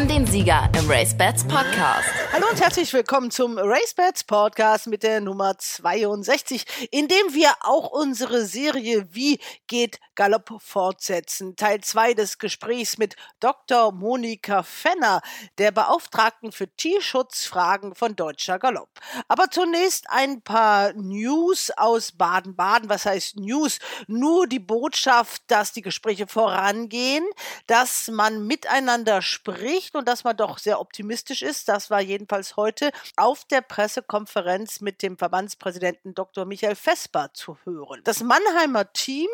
haben den Sieger im Race Bats Podcast. Hallo und herzlich willkommen zum Race Bats Podcast mit der Nummer 62, in dem wir auch unsere Serie Wie geht Galopp fortsetzen. Teil 2 des Gesprächs mit Dr. Monika Fenner, der Beauftragten für Tierschutzfragen von Deutscher Galopp. Aber zunächst ein paar News aus Baden-Baden. Was heißt News? Nur die Botschaft, dass die Gespräche vorangehen, dass man miteinander spricht und dass man doch sehr optimistisch ist. Das war jedenfalls heute auf der Pressekonferenz mit dem Verbandspräsidenten Dr. Michael Vesper zu hören. Das Mannheimer Team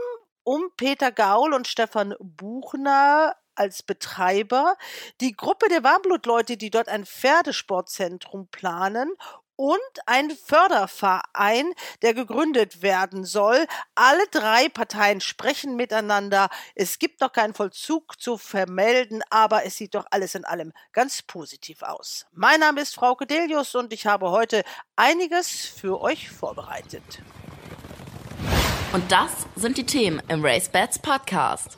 um Peter Gaul und Stefan Buchner als Betreiber, die Gruppe der Warmblutleute, die dort ein Pferdesportzentrum planen und ein Förderverein, der gegründet werden soll. Alle drei Parteien sprechen miteinander. Es gibt noch keinen Vollzug zu vermelden, aber es sieht doch alles in allem ganz positiv aus. Mein Name ist Frau Kedelius und ich habe heute einiges für euch vorbereitet. Und das sind die Themen im Race Bats Podcast.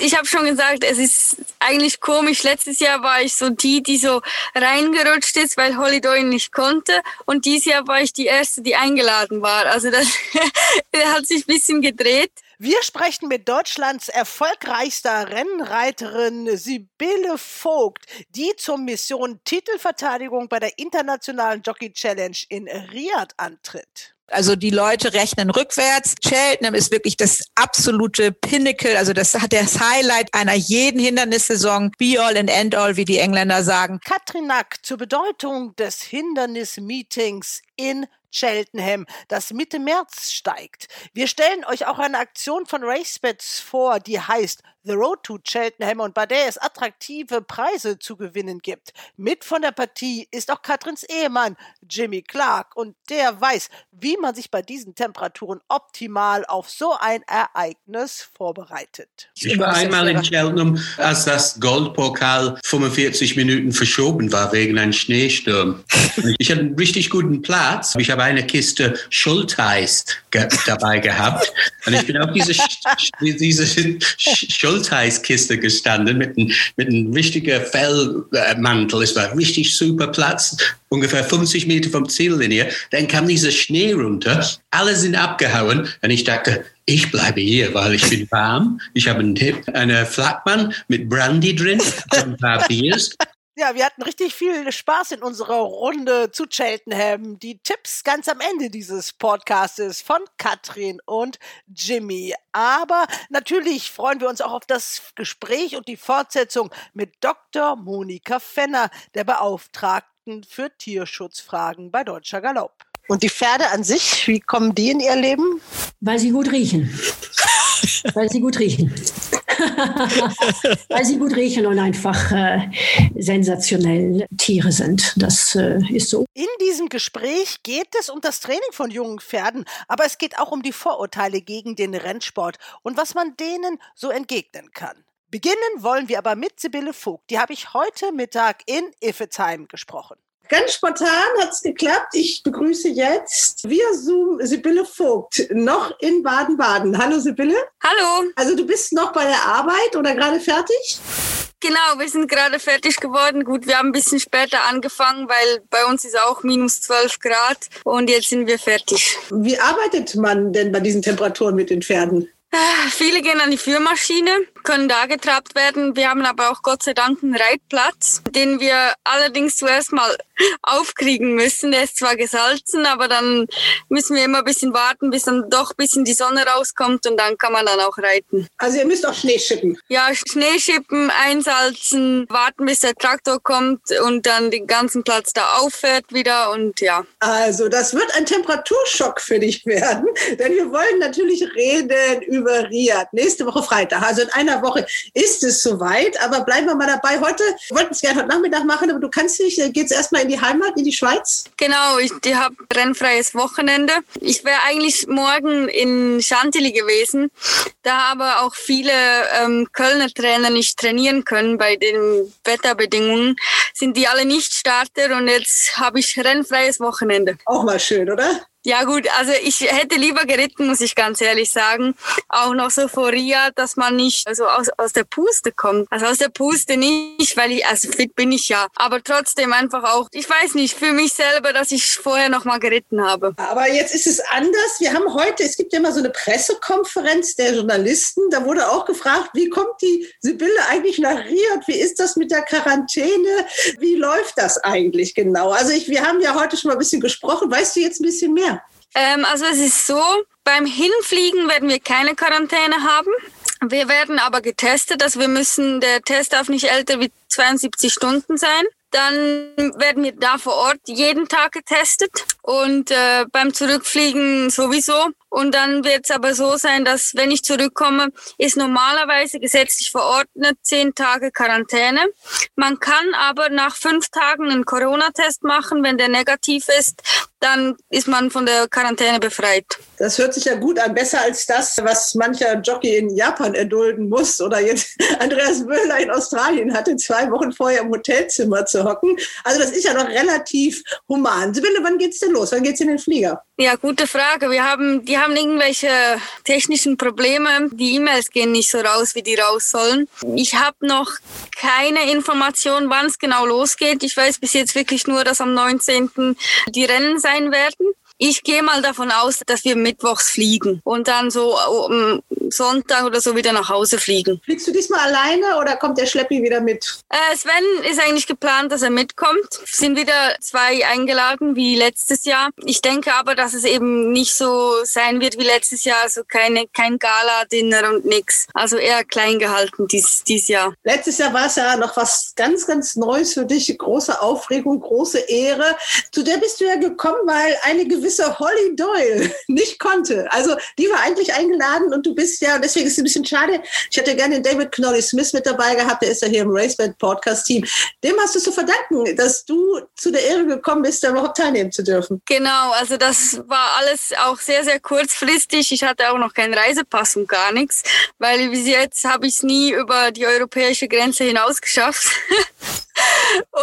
Ich habe schon gesagt, es ist eigentlich komisch. Letztes Jahr war ich so die, die so reingerutscht ist, weil Holiday nicht konnte. Und dieses Jahr war ich die Erste, die eingeladen war. Also das hat sich ein bisschen gedreht. Wir sprechen mit Deutschlands erfolgreichster Rennreiterin Sibylle Vogt, die zur Mission Titelverteidigung bei der Internationalen Jockey Challenge in Riyadh antritt. Also die Leute rechnen rückwärts. Cheltenham ist wirklich das absolute Pinnacle, also das hat das Highlight einer jeden Hindernissaison. Be all and end all, wie die Engländer sagen. Katrin Nack zur Bedeutung des Hindernismeetings in Cheltenham, das Mitte März steigt. Wir stellen euch auch eine Aktion von RaceBets vor, die heißt The Road to Cheltenham und bei der es attraktive Preise zu gewinnen gibt. Mit von der Partie ist auch Katrins Ehemann Jimmy Clark und der weiß, wie man sich bei diesen Temperaturen optimal auf so ein Ereignis vorbereitet. Ich war einmal in Cheltenham, als das Goldpokal 45 Minuten verschoben war wegen einem Schneesturm. Ich hatte einen richtig guten Platz. Ich habe eine Kiste Schulteis ge dabei gehabt und ich bin auf diese, diese Schulteis Schultheißkiste gestanden mit, ein, mit einem richtigen Fellmantel. Es war richtig super Platz, ungefähr 50 Meter vom Ziellinie. Dann kam dieser Schnee runter, alle sind abgehauen und ich dachte, ich bleibe hier, weil ich bin warm. Ich habe einen Tipp, eine Flakmann mit Brandy drin, ein paar Biers. Ja, wir hatten richtig viel Spaß in unserer Runde zu Cheltenham. Die Tipps ganz am Ende dieses Podcastes von Katrin und Jimmy. Aber natürlich freuen wir uns auch auf das Gespräch und die Fortsetzung mit Dr. Monika Fenner, der Beauftragten für Tierschutzfragen bei Deutscher Galopp. Und die Pferde an sich, wie kommen die in ihr Leben? Weil sie gut riechen. Weil sie gut riechen. Weil sie gut riechen und einfach äh, sensationell Tiere sind. Das äh, ist so. In diesem Gespräch geht es um das Training von jungen Pferden, aber es geht auch um die Vorurteile gegen den Rennsport und was man denen so entgegnen kann. Beginnen wollen wir aber mit Sibylle Vogt. Die habe ich heute Mittag in Iffezheim gesprochen. Ganz spontan hat es geklappt. Ich begrüße jetzt via Zoom Sibylle Vogt, noch in Baden-Baden. Hallo Sibylle. Hallo. Also du bist noch bei der Arbeit oder gerade fertig? Genau, wir sind gerade fertig geworden. Gut, wir haben ein bisschen später angefangen, weil bei uns ist auch minus 12 Grad und jetzt sind wir fertig. Wie arbeitet man denn bei diesen Temperaturen mit den Pferden? Viele gehen an die Führmaschine, können da getrabt werden. Wir haben aber auch Gott sei Dank einen Reitplatz, den wir allerdings zuerst mal aufkriegen müssen. Der ist zwar gesalzen, aber dann müssen wir immer ein bisschen warten, bis dann doch ein bisschen die Sonne rauskommt und dann kann man dann auch reiten. Also ihr müsst auch Schnee schippen? Ja, Schnee schippen, einsalzen, warten, bis der Traktor kommt und dann den ganzen Platz da auffährt wieder und ja. Also das wird ein Temperaturschock für dich werden, denn wir wollen natürlich reden über Riyadh. Nächste Woche Freitag, also in einer Woche ist es soweit, aber bleiben wir mal dabei. Heute, wir wollten es gerne heute Nachmittag machen, aber du kannst nicht, geht es erstmal in die Heimat, in die Schweiz? Genau, ich habe rennfreies Wochenende. Ich wäre eigentlich morgen in Chantilly gewesen, da aber auch viele ähm, Kölner Trainer nicht trainieren können bei den Wetterbedingungen, sind die alle nicht Starter und jetzt habe ich rennfreies Wochenende. Auch mal schön, oder? Ja gut, also ich hätte lieber geritten, muss ich ganz ehrlich sagen. Auch noch so vor Ria, dass man nicht so aus, aus der Puste kommt. Also aus der Puste nicht, weil ich, also fit bin ich ja. Aber trotzdem einfach auch, ich weiß nicht, für mich selber, dass ich vorher noch mal geritten habe. Aber jetzt ist es anders. Wir haben heute, es gibt ja immer so eine Pressekonferenz der Journalisten. Da wurde auch gefragt, wie kommt die Sibylle eigentlich nach Riad? Wie ist das mit der Quarantäne? Wie läuft das eigentlich genau? Also ich, wir haben ja heute schon mal ein bisschen gesprochen. Weißt du jetzt ein bisschen mehr? Ähm, also es ist so, beim Hinfliegen werden wir keine Quarantäne haben. Wir werden aber getestet, also wir müssen, der Test darf nicht älter wie 72 Stunden sein. Dann werden wir da vor Ort jeden Tag getestet und äh, beim Zurückfliegen sowieso. Und dann wird es aber so sein, dass wenn ich zurückkomme, ist normalerweise gesetzlich verordnet zehn Tage Quarantäne. Man kann aber nach fünf Tagen einen Corona-Test machen. Wenn der negativ ist, dann ist man von der Quarantäne befreit. Das hört sich ja gut an, besser als das, was mancher Jockey in Japan erdulden muss oder jetzt Andreas Müller in Australien hatte, zwei Wochen vorher im Hotelzimmer zu hocken. Also das ist ja noch relativ human. Sibylle, wann geht's denn los? Wann geht's in den Flieger? Ja, gute Frage. Wir haben, die haben irgendwelche technischen Probleme. Die E-Mails gehen nicht so raus, wie die raus sollen. Ich habe noch keine Information, wann es genau losgeht. Ich weiß bis jetzt wirklich nur, dass am 19. die Rennen sein werden. Ich gehe mal davon aus, dass wir mittwochs fliegen und dann so um Sonntag oder so wieder nach Hause fliegen. Fliegst du diesmal alleine oder kommt der Schleppi wieder mit? Äh, Sven ist eigentlich geplant, dass er mitkommt. Sind wieder zwei eingeladen wie letztes Jahr. Ich denke aber, dass es eben nicht so sein wird wie letztes Jahr, also keine, kein Gala-Dinner und nix. Also eher klein gehalten dies, dies Jahr. Letztes Jahr war es ja noch was ganz, ganz Neues für dich. Große Aufregung, große Ehre. Zu der bist du ja gekommen, weil eine gewisse Holly Doyle nicht konnte. Also die war eigentlich eingeladen und du bist ja, deswegen ist es ein bisschen schade. Ich hätte gerne den David Knolly Smith mit dabei gehabt, der ist ja hier im Raceband Podcast Team. Dem hast du zu verdanken, dass du zu der Ehre gekommen bist, da überhaupt teilnehmen zu dürfen. Genau, also das war alles auch sehr, sehr kurzfristig. Ich hatte auch noch keinen Reisepass und gar nichts, weil bis jetzt habe ich es nie über die europäische Grenze hinaus geschafft.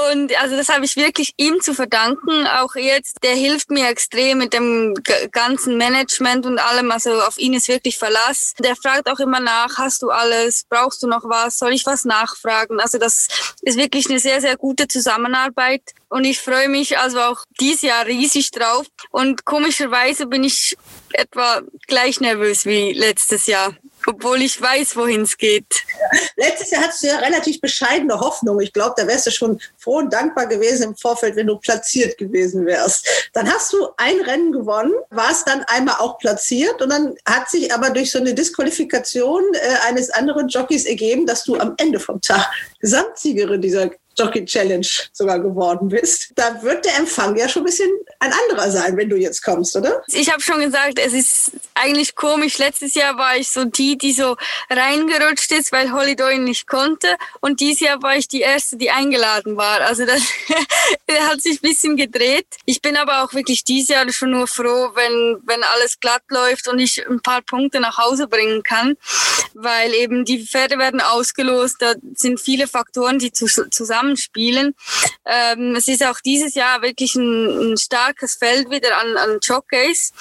Und also das habe ich wirklich ihm zu verdanken. Auch jetzt, der hilft mir extrem mit dem ganzen Management und allem. Also auf ihn ist wirklich Verlass. Der fragt auch immer nach, hast du alles? Brauchst du noch was? Soll ich was nachfragen? Also das ist wirklich eine sehr, sehr gute Zusammenarbeit. Und ich freue mich also auch dieses Jahr riesig drauf. Und komischerweise bin ich etwa gleich nervös wie letztes Jahr obwohl ich weiß, wohin es geht. Letztes Jahr hattest du ja relativ bescheidene Hoffnung. Ich glaube, da wärst du schon froh und dankbar gewesen im Vorfeld, wenn du platziert gewesen wärst. Dann hast du ein Rennen gewonnen, warst dann einmal auch platziert und dann hat sich aber durch so eine Disqualifikation äh, eines anderen Jockeys ergeben, dass du am Ende vom Tag Gesamtsiegerin dieser Jockey Challenge sogar geworden bist. Da wird der Empfang ja schon ein bisschen ein anderer sein, wenn du jetzt kommst, oder? Ich habe schon gesagt, es ist eigentlich komisch. Letztes Jahr war ich so die, die so reingerutscht ist, weil Holly Doyle nicht konnte. Und dieses Jahr war ich die Erste, die eingeladen war. Also das hat sich ein bisschen gedreht. Ich bin aber auch wirklich dieses Jahr schon nur froh, wenn, wenn alles glatt läuft und ich ein paar Punkte nach Hause bringen kann. Weil eben die Pferde werden ausgelost. Da sind viele Faktoren, die zusammenspielen. Ähm, es ist auch dieses Jahr wirklich ein, ein starkes Feld wieder an, an Jockeys.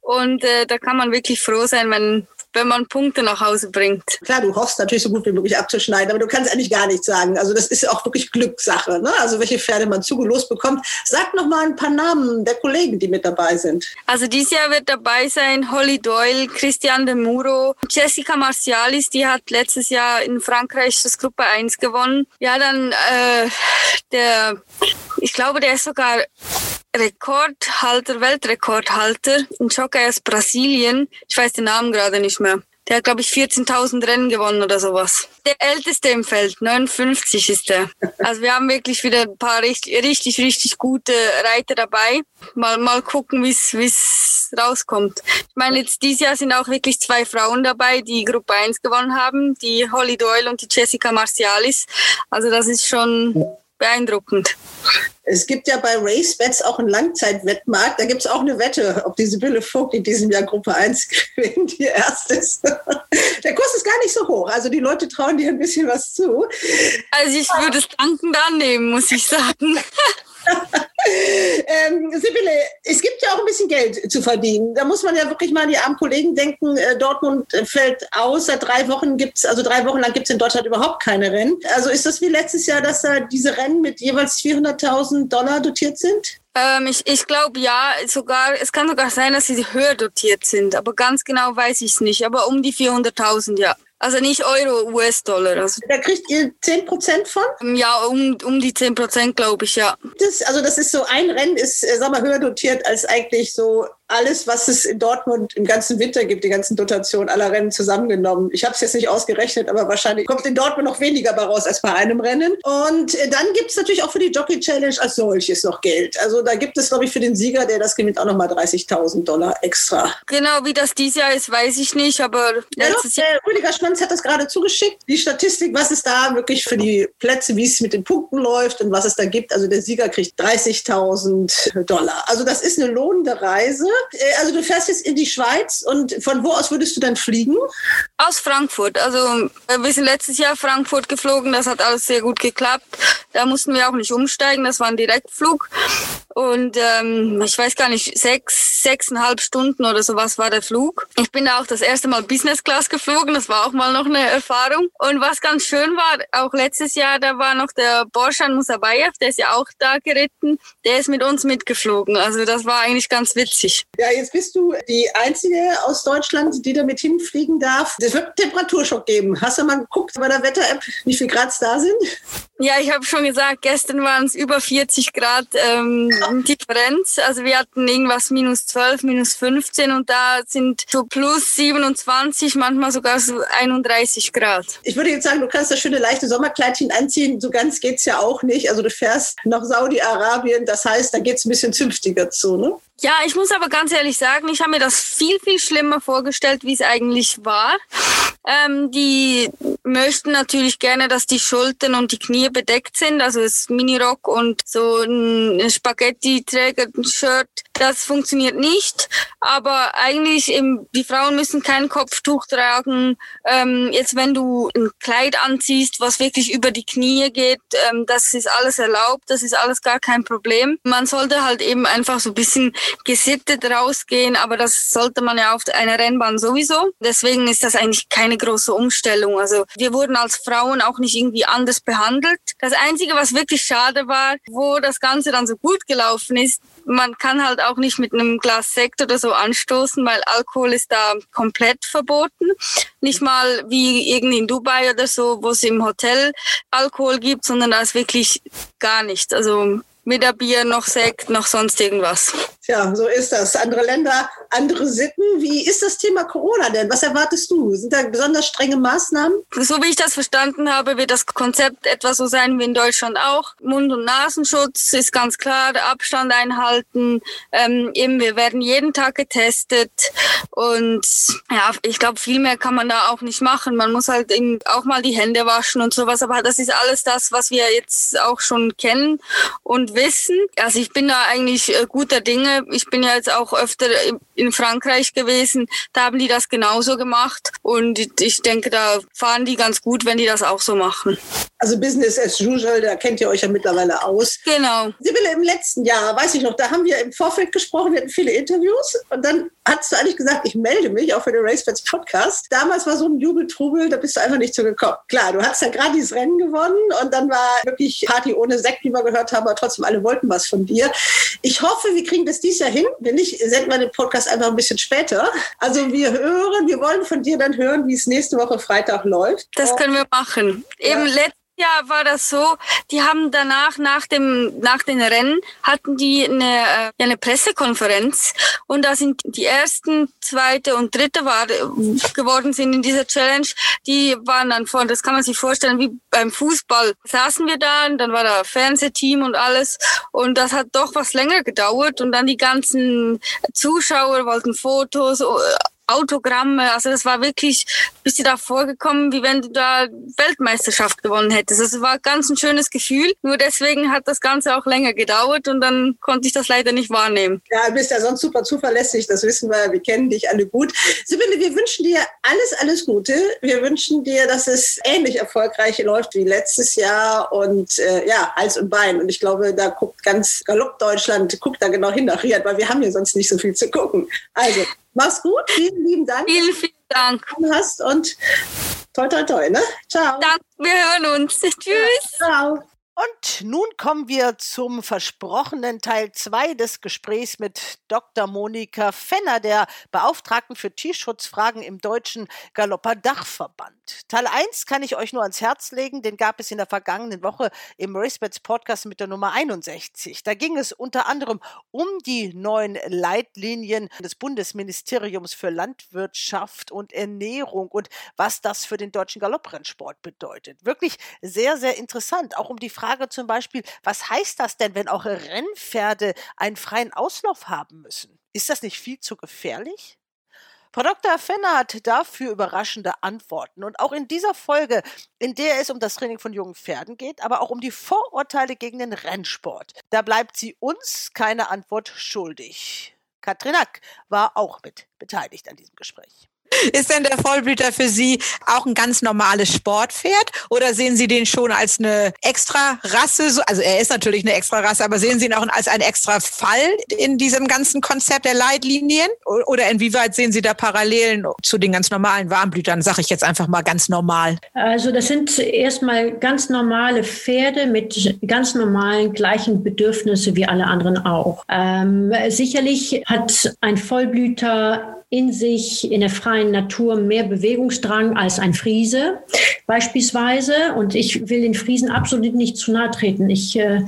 Und äh, da kann man wirklich froh sein, wenn, wenn man Punkte nach Hause bringt. Klar, du hoffst natürlich so gut wie möglich abzuschneiden, aber du kannst eigentlich gar nichts sagen. Also das ist auch wirklich Glückssache, ne? Also welche Pferde man zugelost bekommt. Sag noch mal ein paar Namen der Kollegen, die mit dabei sind. Also dieses Jahr wird dabei sein Holly Doyle, Christian de Muro, Jessica Marcialis, die hat letztes Jahr in Frankreich das Gruppe 1 gewonnen. Ja, dann äh, der, ich glaube, der ist sogar Rekordhalter, Weltrekordhalter, ein Jockey aus Brasilien. Ich weiß den Namen gerade nicht mehr. Der hat, glaube ich, 14.000 Rennen gewonnen oder sowas. Der älteste im Feld, 59 ist der. Also wir haben wirklich wieder ein paar richtig, richtig, richtig gute Reiter dabei. Mal, mal gucken, wie es rauskommt. Ich meine, jetzt dieses Jahr sind auch wirklich zwei Frauen dabei, die Gruppe 1 gewonnen haben. Die Holly Doyle und die Jessica Marcialis. Also das ist schon beeindruckend. Es gibt ja bei RaceBets auch einen Langzeitwettmarkt. Da gibt es auch eine Wette, ob die Sibylle Vogt in diesem Jahr Gruppe 1 gewinnt, die erste ist. Der Kurs ist gar nicht so hoch. Also die Leute trauen dir ein bisschen was zu. Also ich würde es dankend annehmen, muss ich sagen. ähm, Sibylle, es gibt ja auch ein bisschen Geld zu verdienen. Da muss man ja wirklich mal an die armen Kollegen denken. Äh, Dortmund äh, fällt aus. Seit drei Wochen gibt's, also drei Wochen lang gibt's in Deutschland überhaupt keine Rennen. Also ist das wie letztes Jahr, dass da diese Rennen mit jeweils 400.000 Dollar dotiert sind? Ähm, ich ich glaube ja, sogar es kann sogar sein, dass sie höher dotiert sind, aber ganz genau weiß ich es nicht. Aber um die 400.000, ja. Also nicht Euro, US-Dollar. Also, Da kriegt ihr 10 Prozent von? ja, um, um die 10 Prozent, glaube ich, ja. Das, also das ist so, ein Rennen ist, äh, sag mal, höher dotiert als eigentlich so alles, was es in Dortmund im ganzen Winter gibt, die ganzen Dotationen aller Rennen zusammengenommen. Ich habe es jetzt nicht ausgerechnet, aber wahrscheinlich kommt in Dortmund noch weniger bei raus als bei einem Rennen. Und äh, dann gibt es natürlich auch für die Jockey Challenge als solches noch Geld. Also da gibt es, glaube ich, für den Sieger, der das gewinnt, auch nochmal 30.000 Dollar extra. Genau, wie das dieses Jahr ist, weiß ich nicht, aber Ja, doch, letztes Jahr. Rüdiger Schmanz hat das gerade zugeschickt. Die Statistik, was es da wirklich für die Plätze, wie es mit den Punkten läuft und was es da gibt. Also der Sieger kriegt 30.000 Dollar. Also das ist eine lohnende Reise. Äh, Also du fährst jetzt in die Schweiz und von wo aus würdest du dann fliegen? Aus Frankfurt. Also äh, wir sind letztes Jahr Frankfurt geflogen, das hat alles sehr gut geklappt. Da mussten wir auch nicht umsteigen, das war ein Direktflug. Und ähm, ich weiß gar nicht, sechs, sechseinhalb Stunden oder sowas war der Flug. Ich bin da auch das erste Mal Business Class geflogen, das war auch mal noch eine Erfahrung. Und was ganz schön war, auch letztes Jahr, da war noch der Borshan Musabayev, der ist ja auch da geritten, der ist mit uns mitgeflogen. Also das war eigentlich ganz witzig. Ja, jetzt bist du die Einzige aus Deutschland, die damit hinfliegen darf. Es wird einen Temperaturschock geben. Hast du mal geguckt bei der Wetter-App, wie viel Grad es da sind? Ja, ich habe schon gesagt, gestern waren es über 40 Grad ähm, Differenz. Also wir hatten irgendwas minus 12, minus 15 und da sind so plus 27, manchmal sogar so 31 Grad. Ich würde jetzt sagen, du kannst das schöne leichte Sommerkleidchen anziehen. So ganz geht's ja auch nicht. Also du fährst nach Saudi-Arabien. Das heißt, da geht's ein bisschen zünftiger zu, ne? Ja, ich muss aber ganz ehrlich sagen, ich habe mir das viel, viel schlimmer vorgestellt, wie es eigentlich war. Ähm, die möchten natürlich gerne, dass die Schultern und die Knie bedeckt sind, also das Minirock und so ein Spaghetti-Träger-Shirt. Das funktioniert nicht, aber eigentlich eben, die Frauen müssen kein Kopftuch tragen. Ähm, jetzt wenn du ein Kleid anziehst, was wirklich über die Knie geht, ähm, das ist alles erlaubt, das ist alles gar kein Problem. Man sollte halt eben einfach so ein bisschen gesittet rausgehen, aber das sollte man ja auf einer Rennbahn sowieso. Deswegen ist das eigentlich keine große Umstellung. Also wir wurden als Frauen auch nicht irgendwie anders behandelt. Das Einzige, was wirklich schade war, wo das Ganze dann so gut gelaufen ist, man kann halt auch nicht mit einem Glas Sekt oder so anstoßen, weil Alkohol ist da komplett verboten. Nicht mal wie irgendwie in Dubai oder so, wo es im Hotel Alkohol gibt, sondern da ist wirklich gar nichts. Also weder Bier noch Sekt noch sonst irgendwas. Tja, so ist das. Andere Länder, andere Sitten. Wie ist das Thema Corona denn? Was erwartest du? Sind da besonders strenge Maßnahmen? So wie ich das verstanden habe, wird das Konzept etwa so sein wie in Deutschland auch. Mund- und Nasenschutz ist ganz klar, der Abstand einhalten. Ähm, eben, wir werden jeden Tag getestet. Und ja, ich glaube, viel mehr kann man da auch nicht machen. Man muss halt auch mal die Hände waschen und sowas. Aber das ist alles das, was wir jetzt auch schon kennen und wissen. Also ich bin da eigentlich äh, guter Dinge. Ich bin ja jetzt auch öfter in Frankreich gewesen. Da haben die das genauso gemacht. Und ich denke, da fahren die ganz gut, wenn die das auch so machen. Also Business as usual, da kennt ihr euch ja mittlerweile aus. Genau. Sibylle, im letzten Jahr, weiß ich noch, da haben wir im Vorfeld gesprochen, wir hatten viele Interviews und dann hast du eigentlich gesagt, ich melde mich auch für den RaceBets Podcast. Damals war so ein Jubeltrubel, da bist du einfach nicht zugekommen. Klar, du hast ja gerade dieses Rennen gewonnen und dann war wirklich Party ohne Sekt, wie wir gehört haben, aber trotzdem alle wollten was von dir. Ich hoffe, wir kriegen das dieses Jahr hin. Wenn nicht, senden wir den Podcast einfach ein bisschen später. Also wir hören, wir wollen von dir dann hören, wie es nächste Woche Freitag läuft. Das können wir machen. Eben letztes Jahr war das so, die haben danach, nach dem, nach den Rennen, hatten die eine, äh, ja, eine Pressekonferenz und da sind die ersten, zweite und dritte war, geworden sind in dieser Challenge, die waren dann vor, das kann man sich vorstellen, wie beim Fußball. Saßen wir da und dann war da Fernsehteam und alles und das hat doch was länger gedauert und dann die ganzen Zuschauer wollten Fotos, Autogramme. Also das war wirklich, bist du da vorgekommen, wie wenn du da Weltmeisterschaft gewonnen hättest. Also es war ganz ein schönes Gefühl. Nur deswegen hat das Ganze auch länger gedauert und dann konnte ich das leider nicht wahrnehmen. Ja, du bist ja sonst super zuverlässig, das wissen wir, wir kennen dich alle gut. Sibylle, wir wünschen dir alles, alles Gute. Wir wünschen dir, dass es ähnlich erfolgreich läuft wie letztes Jahr und äh, ja, Hals und Bein. Und ich glaube, da guckt ganz Galopp Deutschland, guckt da genau hin nach Riyadh, weil wir haben hier sonst nicht so viel zu gucken. Also, mach's gut. Vielen lieben Dank. Vielen, vielen Dank. Hast und toi, toi, toi, ne? Ciao. Danke, wir hören uns. Tschüss. Ciao. Und nun kommen wir zum versprochenen Teil 2 des Gesprächs mit Dr. Monika Fenner, der Beauftragten für Tierschutzfragen im Deutschen Galopper Dachverband. Teil 1 kann ich euch nur ans Herz legen, den gab es in der vergangenen Woche im Racebets Podcast mit der Nummer 61. Da ging es unter anderem um die neuen Leitlinien des Bundesministeriums für Landwirtschaft und Ernährung und was das für den deutschen Galopprennsport bedeutet. Wirklich sehr, sehr interessant. Auch um die Frage zum Beispiel, was heißt das denn, wenn auch Rennpferde einen freien Auslauf haben müssen? Ist das nicht viel zu gefährlich? Frau Dr. Fenner hat dafür überraschende Antworten. Und auch in dieser Folge, in der es um das Training von jungen Pferden geht, aber auch um die Vorurteile gegen den Rennsport, da bleibt sie uns keine Antwort schuldig. Katrin Hack war auch mit beteiligt an diesem Gespräch. Ist denn der Vollblüter für Sie auch ein ganz normales Sportpferd oder sehen Sie den schon als eine extra Rasse? Also er ist natürlich eine extra Rasse, aber sehen Sie ihn auch als ein extra Fall in diesem ganzen Konzept der Leitlinien? Oder inwieweit sehen Sie da Parallelen zu den ganz normalen Warmblütern? Sage ich jetzt einfach mal ganz normal. Also das sind erstmal ganz normale Pferde mit ganz normalen gleichen Bedürfnissen wie alle anderen auch. Ähm, sicherlich hat ein Vollblüter in sich in der freien Natur mehr Bewegungsdrang als ein Friese beispielsweise. Und ich will den Friesen absolut nicht zu nahe treten. Ich äh,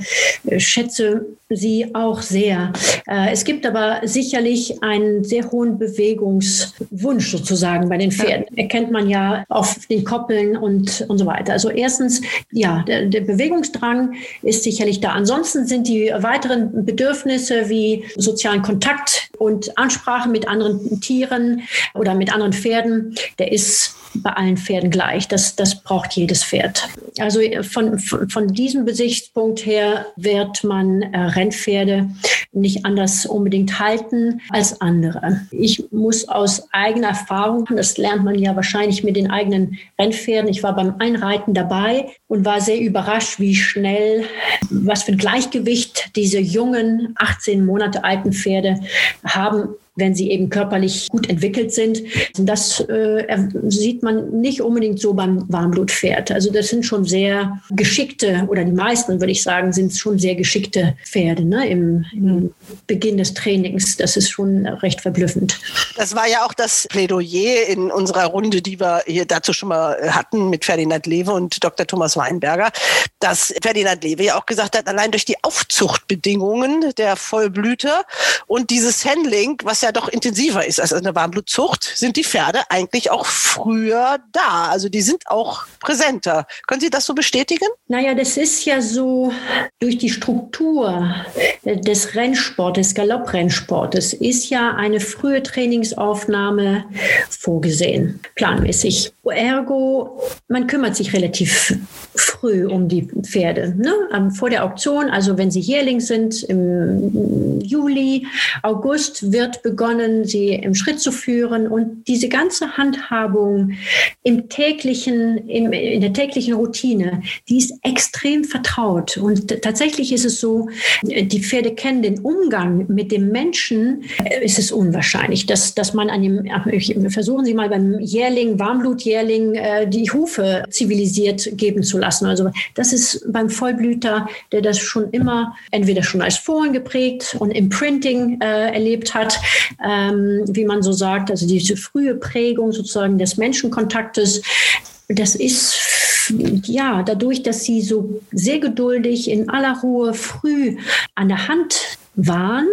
schätze sie auch sehr. Äh, es gibt aber sicherlich einen sehr hohen Bewegungswunsch sozusagen bei den Pferden. Erkennt man ja auf den Koppeln und, und so weiter. Also erstens, ja, der, der Bewegungsdrang ist sicherlich da. Ansonsten sind die weiteren Bedürfnisse wie sozialen Kontakt und Ansprache mit anderen Tieren oder mit anderen Pferden, der ist bei allen Pferden gleich. Das, das braucht jedes Pferd. Also von, von, von diesem Gesichtspunkt her wird man äh, Rennpferde nicht anders unbedingt halten als andere. Ich muss aus eigener Erfahrung, das lernt man ja wahrscheinlich mit den eigenen Rennpferden. Ich war beim Einreiten dabei und war sehr überrascht, wie schnell, was für ein Gleichgewicht diese jungen, 18 Monate alten Pferde haben wenn sie eben körperlich gut entwickelt sind. Das äh, sieht man nicht unbedingt so beim Warmblutpferd. Also das sind schon sehr geschickte, oder die meisten, würde ich sagen, sind schon sehr geschickte Pferde ne? Im, im Beginn des Trainings. Das ist schon recht verblüffend. Das war ja auch das Plädoyer in unserer Runde, die wir hier dazu schon mal hatten mit Ferdinand Lewe und Dr. Thomas Weinberger, dass Ferdinand Lewe ja auch gesagt hat, allein durch die Aufzuchtbedingungen der Vollblüter und dieses Handling, was ja ja doch intensiver ist als eine Warmblutzucht, sind die Pferde eigentlich auch früher da. Also die sind auch präsenter. Können Sie das so bestätigen? Naja, das ist ja so durch die Struktur des Rennsportes, Galopprennsportes, ist ja eine frühe Trainingsaufnahme vorgesehen, planmäßig. Ergo, man kümmert sich relativ früh um die Pferde. Ne? Vor der Auktion, also wenn sie Jährling sind, im Juli, August wird begonnen, begonnen, sie im Schritt zu führen und diese ganze Handhabung im täglichen, im, in der täglichen Routine, die ist extrem vertraut. Und tatsächlich ist es so, die Pferde kennen den Umgang mit dem Menschen, äh, ist es unwahrscheinlich, dass, dass man an dem, versuchen Sie mal beim Jährling, Warmblutjährling, äh, die Hufe zivilisiert geben zu lassen. Also das ist beim Vollblüter, der das schon immer entweder schon als Fohlen geprägt und im Printing äh, erlebt hat, ähm, wie man so sagt, also diese frühe Prägung sozusagen des Menschenkontaktes, das ist ja dadurch, dass sie so sehr geduldig in aller Ruhe früh an der Hand waren,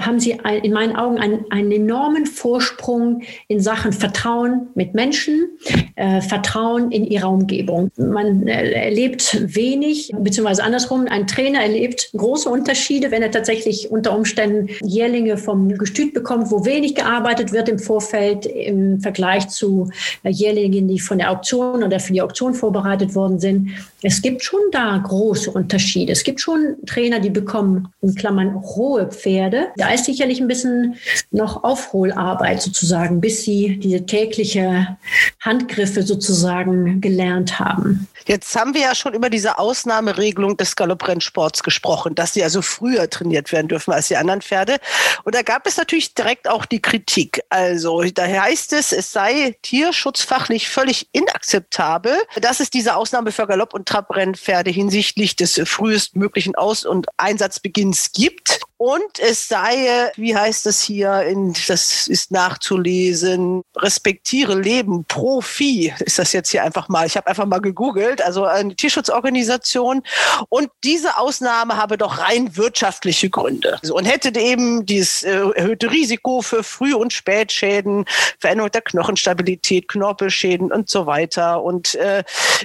haben sie in meinen Augen einen, einen enormen Vorsprung in Sachen Vertrauen mit Menschen, äh, Vertrauen in ihrer Umgebung. Man äh, erlebt wenig, beziehungsweise andersrum, ein Trainer erlebt große Unterschiede, wenn er tatsächlich unter Umständen Jährlinge vom Gestüt bekommt, wo wenig gearbeitet wird im Vorfeld im Vergleich zu äh, Jährlingen, die von der Auktion oder für die Auktion vorbereitet worden sind. Es gibt schon da große Unterschiede. Es gibt schon Trainer, die bekommen in Klammern rohe Pferde. Da ist sicherlich ein bisschen noch Aufholarbeit sozusagen, bis sie diese tägliche Handgriffe sozusagen gelernt haben. Jetzt haben wir ja schon über diese Ausnahmeregelung des Galopprennsports gesprochen, dass sie also früher trainiert werden dürfen als die anderen Pferde. Und da gab es natürlich direkt auch die Kritik. Also daher heißt es, es sei tierschutzfachlich völlig inakzeptabel, dass es diese Ausnahme für Galopp- und Trabrennpferde hinsichtlich des frühestmöglichen Aus- und Einsatzbeginns gibt. Und es sei, wie heißt es hier, in, das ist nachzulesen, respektiere Leben pro Vieh, ist das jetzt hier einfach mal. Ich habe einfach mal gegoogelt, also eine Tierschutzorganisation. Und diese Ausnahme habe doch rein wirtschaftliche Gründe. Und hätte eben dieses äh, erhöhte Risiko für Früh- und Spätschäden, Veränderung der Knochenstabilität, Knorpelschäden und so weiter. Und äh,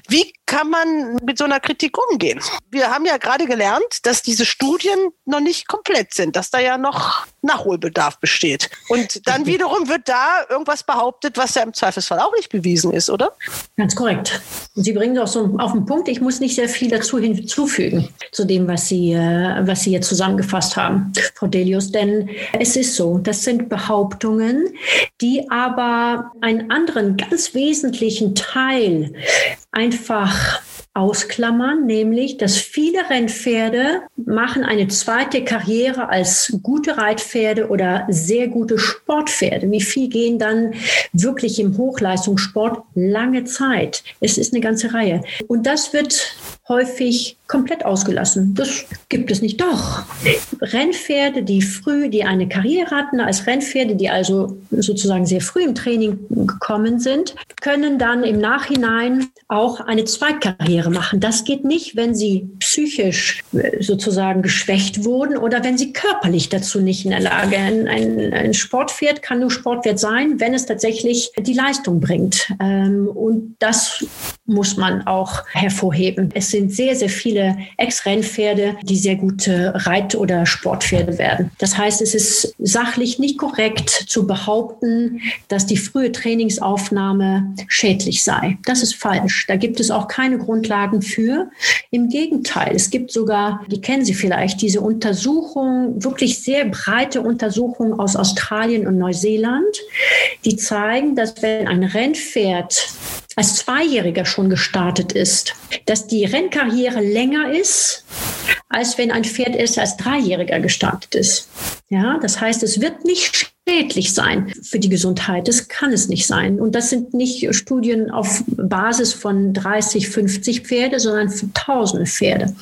wie kann man mit so einer Kritik umgehen? Wir haben ja gerade gelernt, dass diese Studien noch nicht komplett sind, dass da ja noch Nachholbedarf besteht. Und dann wiederum wird da irgendwas behauptet, was ja im Zweifelsfall auch nicht bewiesen ist, oder? Ganz korrekt. Und Sie bringen es auch so auf den Punkt. Ich muss nicht sehr viel dazu hinzufügen, zu dem, was Sie, äh, was Sie jetzt zusammengefasst haben, Frau Delius. Denn es ist so, das sind Behauptungen, die aber einen anderen ganz wesentlichen Teil einfach ausklammern, nämlich, dass viele Rennpferde machen eine zweite Karriere als gute Reitpferde oder sehr gute Sportpferde. Wie viel gehen dann wirklich im Hochleistungssport lange Zeit? Es ist eine ganze Reihe. Und das wird häufig komplett ausgelassen. Das gibt es nicht. Doch. Rennpferde, die früh, die eine Karriere hatten als Rennpferde, die also sozusagen sehr früh im Training gekommen sind, können dann im Nachhinein auch eine Zweitkarriere machen. Das geht nicht, wenn sie psychisch äh, sozusagen geschwächt wurden oder wenn sie körperlich dazu nicht in der Lage. Ein, ein, ein Sportpferd kann nur Sportpferd sein, wenn es tatsächlich die Leistung bringt. Ähm, und das muss man auch hervorheben. Es sind sehr, sehr viele Ex-Rennpferde, die sehr gute Reit- oder Sportpferde werden. Das heißt, es ist sachlich nicht korrekt zu behaupten, dass die frühe Trainingsaufnahme schädlich sei. Das ist falsch. Da gibt es auch keine Grundlagen für. Im Gegenteil, es gibt sogar, die kennen Sie vielleicht, diese Untersuchung, wirklich sehr breite Untersuchung aus Australien und Neuseeland, die zeigen, dass wenn ein Rennpferd als Zweijähriger schon gestartet ist, dass die Rennkarriere länger ist, als wenn ein Pferd erst als Dreijähriger gestartet ist. Ja, das heißt, es wird nicht schädlich sein für die Gesundheit. Das kann es nicht sein. Und das sind nicht Studien auf Basis von 30, 50 Pferde, sondern tausende Pferde.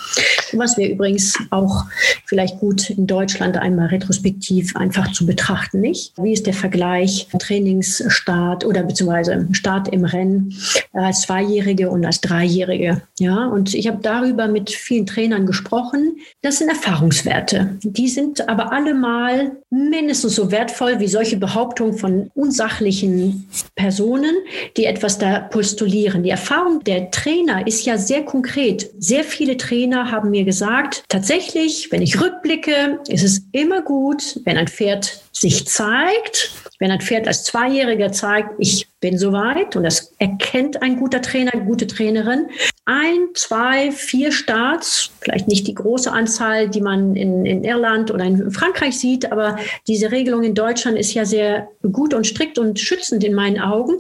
Was wir übrigens auch vielleicht gut in Deutschland einmal retrospektiv einfach zu betrachten, nicht? Wie ist der Vergleich Trainingsstart oder beziehungsweise Start im Rennen als Zweijährige und als Dreijährige? Ja, und ich habe darüber mit vielen Trainern gesprochen. Das sind Erfahrungswerte. Die sind aber allemal mindestens so wertvoll wie solche Behauptungen von unsachlichen Personen, die etwas da postulieren. Die Erfahrung der Trainer ist ja sehr konkret. Sehr viele Trainer haben mir gesagt, tatsächlich, wenn ich rückblicke, ist es immer gut, wenn ein Pferd sich zeigt, wenn ein Pferd als Zweijähriger zeigt, ich bin soweit und das erkennt ein guter Trainer, gute Trainerin. Ein, zwei, vier Starts, vielleicht nicht die große Anzahl, die man in, in Irland oder in Frankreich sieht, aber diese Regelung in Deutschland ist ja sehr gut und strikt und schützend in meinen Augen,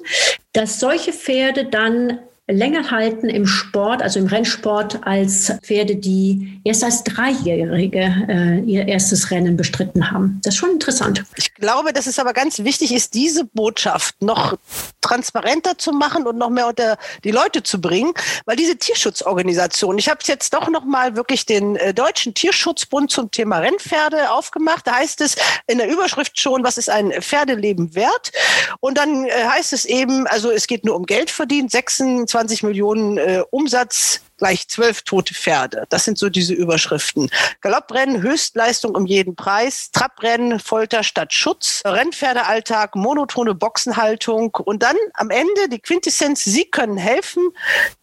dass solche Pferde dann länger halten im Sport, also im Rennsport, als Pferde, die erst als Dreijährige äh, ihr erstes Rennen bestritten haben. Das ist schon interessant. Ich glaube, dass es aber ganz wichtig ist, diese Botschaft noch transparenter zu machen und noch mehr unter die Leute zu bringen, weil diese Tierschutzorganisation, ich habe jetzt doch noch mal wirklich den äh, Deutschen Tierschutzbund zum Thema Rennpferde aufgemacht. Da heißt es in der Überschrift schon, was ist ein Pferdeleben wert? Und dann äh, heißt es eben, also es geht nur um Geld verdienen, 26 20 Millionen äh, Umsatz gleich zwölf tote Pferde. Das sind so diese Überschriften. Galopprennen, Höchstleistung um jeden Preis, Trabrennen, Folter statt Schutz, Rennpferdealltag, monotone Boxenhaltung und dann am Ende die Quintessenz, Sie können helfen,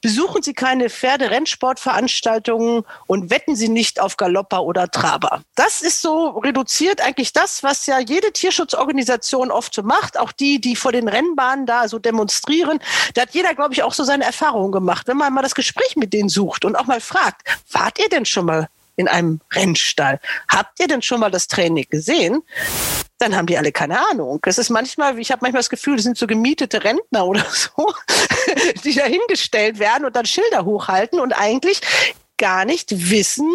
besuchen Sie keine Pferderennsportveranstaltungen und wetten Sie nicht auf Galopper oder Traber. Das ist so reduziert eigentlich das, was ja jede Tierschutzorganisation oft so macht, auch die, die vor den Rennbahnen da so demonstrieren. Da hat jeder, glaube ich, auch so seine Erfahrungen gemacht. Wenn man mal das Gespräch mit denen sucht und auch mal fragt, wart ihr denn schon mal in einem Rennstall? Habt ihr denn schon mal das Training gesehen? Dann haben die alle keine Ahnung. Es ist manchmal, ich habe manchmal das Gefühl, das sind so gemietete Rentner oder so, die da hingestellt werden und dann Schilder hochhalten und eigentlich gar nicht wissen,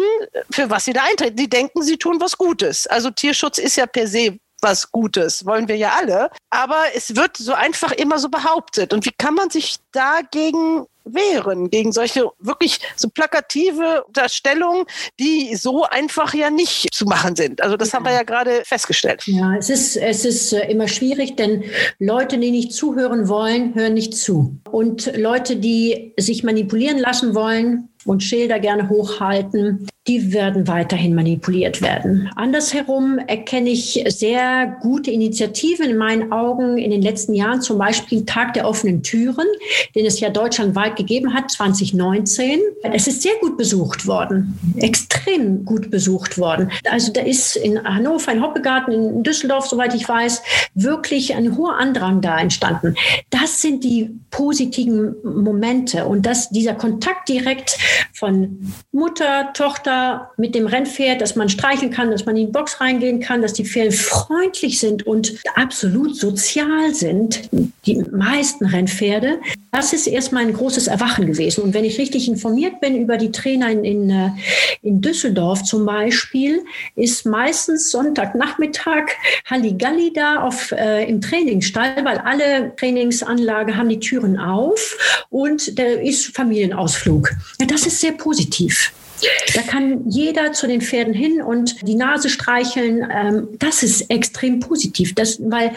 für was sie da eintreten. Die denken, sie tun was Gutes. Also Tierschutz ist ja per se was Gutes, wollen wir ja alle. Aber es wird so einfach immer so behauptet. Und wie kann man sich dagegen wehren, gegen solche wirklich so plakative Unterstellungen, die so einfach ja nicht zu machen sind. Also das ja. haben wir ja gerade festgestellt. Ja, es ist, es ist äh, immer schwierig, denn Leute, die nicht zuhören wollen, hören nicht zu. Und Leute, die sich manipulieren lassen wollen, und Schilder gerne hochhalten, die werden weiterhin manipuliert werden. Andersherum erkenne ich sehr gute Initiativen in meinen Augen in den letzten Jahren, zum Beispiel Tag der offenen Türen, den es ja deutschlandweit gegeben hat, 2019. Es ist sehr gut besucht worden, extrem gut besucht worden. Also da ist in Hannover ein Hoppegarten, in Düsseldorf, soweit ich weiß, wirklich ein hoher Andrang da entstanden. Das sind die positiven Momente und dass dieser Kontakt direkt von Mutter, Tochter mit dem Rennpferd, dass man streicheln kann, dass man in die Box reingehen kann, dass die Pferde freundlich sind und absolut sozial sind, die meisten Rennpferde. Das ist erstmal ein großes Erwachen gewesen. Und wenn ich richtig informiert bin über die Trainer in, in, äh, in Düsseldorf zum Beispiel, ist meistens Sonntagnachmittag Halligalli da auf, äh, im Trainingsstall, weil alle Trainingsanlagen haben die Türen auf und da ist Familienausflug. Ja, das ist sehr positiv. Da kann jeder zu den Pferden hin und die Nase streicheln. Ähm, das ist extrem positiv, das, weil,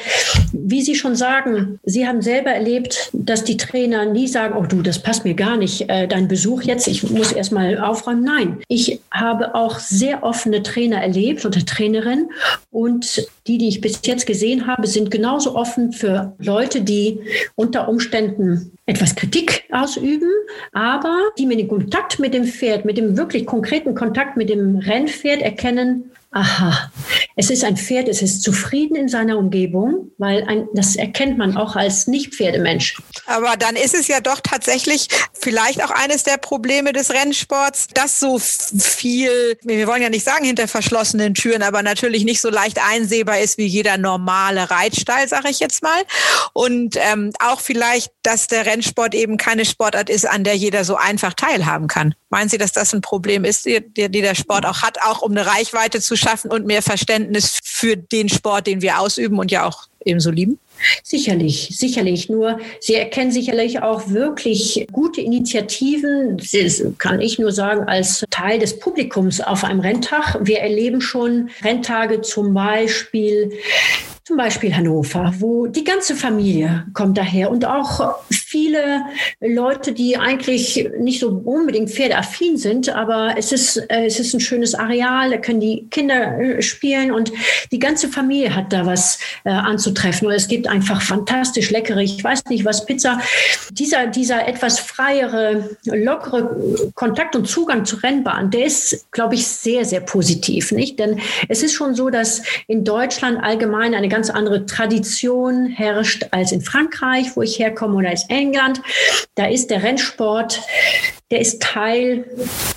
wie Sie schon sagen, Sie haben selber erlebt, dass die Trainer nie sagen, oh du, das passt mir gar nicht, äh, dein Besuch jetzt, ich muss erstmal aufräumen. Nein, ich habe auch sehr offene Trainer erlebt oder Trainerinnen und die, die ich bis jetzt gesehen habe, sind genauso offen für Leute, die unter Umständen etwas Kritik ausüben, aber die mit dem Kontakt mit dem Pferd, mit dem wirklich konkreten Kontakt mit dem Rennpferd erkennen, aha, es ist ein Pferd, es ist zufrieden in seiner Umgebung, weil ein, das erkennt man auch als Nicht-Pferdemensch. Aber dann ist es ja doch tatsächlich vielleicht auch eines der Probleme des Rennsports, dass so viel, wir wollen ja nicht sagen hinter verschlossenen Türen, aber natürlich nicht so leicht einsehbar ist wie jeder normale Reitstall, sage ich jetzt mal. Und ähm, auch vielleicht, dass der Rennsport eben keine Sportart ist, an der jeder so einfach teilhaben kann. Meinen Sie, dass das ein Problem ist, die, die der Sport auch hat, auch um eine Reichweite zu schaffen und mehr Verständnis für den Sport, den wir ausüben und ja auch ebenso lieben? Sicherlich, sicherlich. Nur Sie erkennen sicherlich auch wirklich gute Initiativen, kann ich nur sagen, als Teil des Publikums auf einem Renntag. Wir erleben schon Renntage zum Beispiel zum Beispiel Hannover, wo die ganze Familie kommt daher und auch viele Leute, die eigentlich nicht so unbedingt pferdeaffin sind, aber es ist, äh, es ist ein schönes Areal, da können die Kinder äh, spielen und die ganze Familie hat da was äh, anzutreffen. Und es gibt einfach fantastisch leckere, ich weiß nicht was, Pizza. Dieser, dieser etwas freiere, lockere Kontakt und Zugang zur Rennbahn, der ist, glaube ich, sehr, sehr positiv, nicht? Denn es ist schon so, dass in Deutschland allgemein eine ganz andere Tradition herrscht als in Frankreich, wo ich herkomme, oder als England. Da ist der Rennsport, der ist Teil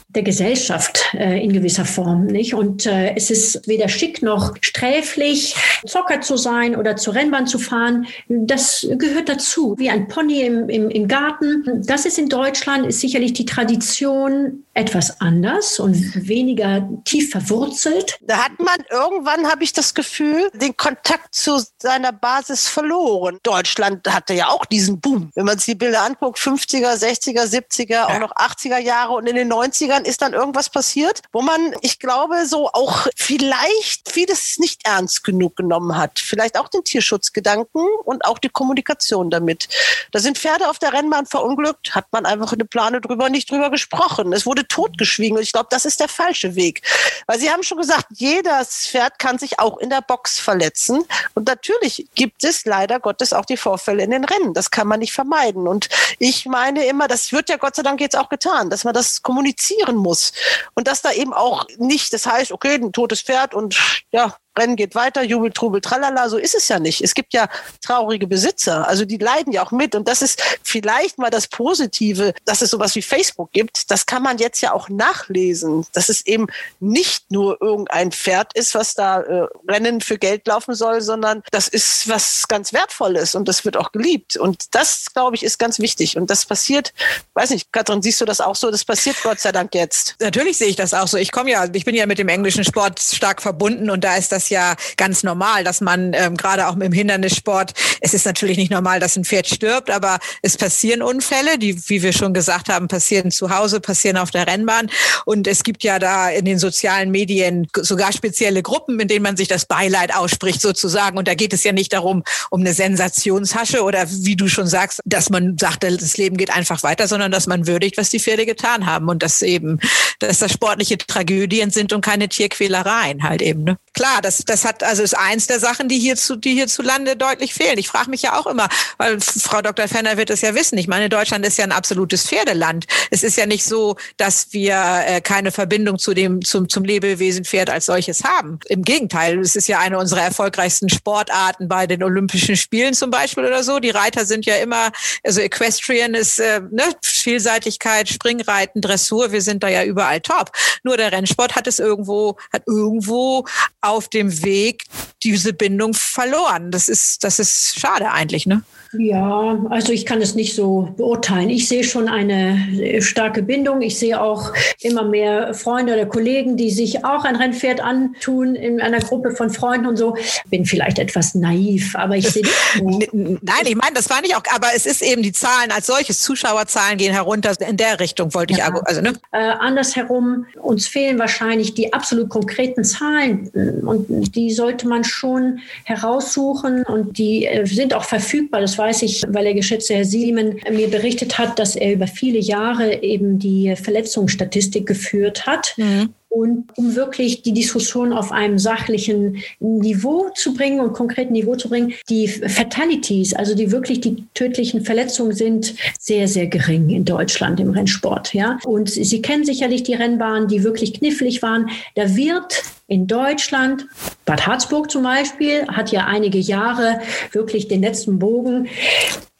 der Gesellschaft äh, in gewisser Form, nicht? Und äh, es ist weder schick noch sträflich, Zocker zu sein oder zur Rennbahn zu fahren. Das gehört dazu, wie ein Pony im, im, im Garten. Das ist in Deutschland, ist sicherlich die Tradition etwas anders und weniger tief verwurzelt. Da hat man irgendwann, habe ich das Gefühl, den Kontakt zu seiner Basis verloren. Deutschland hatte ja auch diesen Boom. Wenn man sich die Bilder anguckt, 50er, 60er, 70er, ja. auch noch 80er Jahre und in den 90ern ist dann irgendwas passiert, wo man, ich glaube, so auch vielleicht vieles nicht ernst genug genommen hat. Vielleicht auch den Tierschutzgedanken und auch die Kommunikation damit. Da sind Pferde auf der Rennbahn verunglückt, hat man einfach eine Plane drüber nicht drüber gesprochen. Es wurde totgeschwiegen und ich glaube, das ist der falsche Weg. Weil Sie haben schon gesagt, jedes Pferd kann sich auch in der Box verletzen. Und natürlich gibt es leider Gottes auch die Vorfälle in den Rennen. Das kann man nicht vermeiden. Und ich meine immer, das wird ja Gott sei Dank jetzt auch getan, dass man das kommunizieren muss. Und dass da eben auch nicht, das heißt, okay, ein totes Pferd und ja, Rennen geht weiter, Jubel, Trubel, tralala. So ist es ja nicht. Es gibt ja traurige Besitzer. Also die leiden ja auch mit. Und das ist vielleicht mal das Positive, dass es sowas wie Facebook gibt. Das kann man jetzt ja auch nachlesen, dass es eben nicht nur irgendein Pferd ist, was da äh, Rennen für Geld laufen soll, sondern das ist was ganz Wertvolles und das wird auch geliebt. Und das, glaube ich, ist ganz wichtig. Und das passiert, weiß nicht, Katrin, siehst du das auch so? Das passiert Gott sei Dank jetzt. Natürlich sehe ich das auch so. Ich komme ja, ich bin ja mit dem englischen Sport stark verbunden und da ist das ja ganz normal, dass man ähm, gerade auch im Hindernissport, es ist natürlich nicht normal, dass ein Pferd stirbt, aber es passieren Unfälle, die, wie wir schon gesagt haben, passieren zu Hause, passieren auf der Rennbahn. Und es gibt ja da in den sozialen Medien sogar spezielle Gruppen, in denen man sich das Beileid ausspricht sozusagen. Und da geht es ja nicht darum, um eine Sensationshasche oder wie du schon sagst, dass man sagt, das Leben geht einfach weiter, sondern dass man würdigt, was die Pferde getan haben und dass eben, dass das sportliche Tragödien sind und keine Tierquälereien halt eben. Ne? Klar, das, das hat, also ist eins der Sachen, die hier zu, die hierzulande deutlich fehlen. Ich frage mich ja auch immer, weil Frau Dr. Fenner wird es ja wissen. Ich meine, Deutschland ist ja ein absolutes Pferdeland. Es ist ja nicht so, dass wir äh, keine Verbindung zu dem, zum, zum Lebewesen Pferd als solches haben. Im Gegenteil, es ist ja eine unserer erfolgreichsten Sportarten bei den Olympischen Spielen zum Beispiel oder so. Die Reiter sind ja immer, also Equestrian ist äh, ne, Vielseitigkeit, Springreiten, Dressur, wir sind da ja überall top. Nur der Rennsport hat es irgendwo, hat irgendwo auf dem Weg diese Bindung verloren. Das ist, das ist schade eigentlich, ne? Ja, also ich kann es nicht so beurteilen. Ich sehe schon eine äh, starke Bindung. Ich sehe auch immer mehr Freunde oder Kollegen, die sich auch ein Rennpferd antun in einer Gruppe von Freunden und so. Bin vielleicht etwas naiv, aber ich sehe. Nein, ich meine, das war nicht auch, aber es ist eben die Zahlen als solches. Zuschauerzahlen gehen herunter. In der Richtung wollte ich ja. also ne? Äh, andersherum, uns fehlen wahrscheinlich die absolut konkreten Zahlen und die sollte man schon heraussuchen und die äh, sind auch verfügbar. Das weiß ich, weil der geschätzte Herr Siemen mir berichtet hat, dass er über viele Jahre eben die Verletzungsstatistik geführt hat. Mhm. Und um wirklich die Diskussion auf einem sachlichen Niveau zu bringen und konkreten Niveau zu bringen, die Fatalities, also die wirklich die tödlichen Verletzungen sind sehr, sehr gering in Deutschland im Rennsport. Ja? Und Sie kennen sicherlich die Rennbahnen, die wirklich knifflig waren. Da wird in Deutschland. Bad Harzburg zum Beispiel hat ja einige Jahre wirklich den letzten Bogen.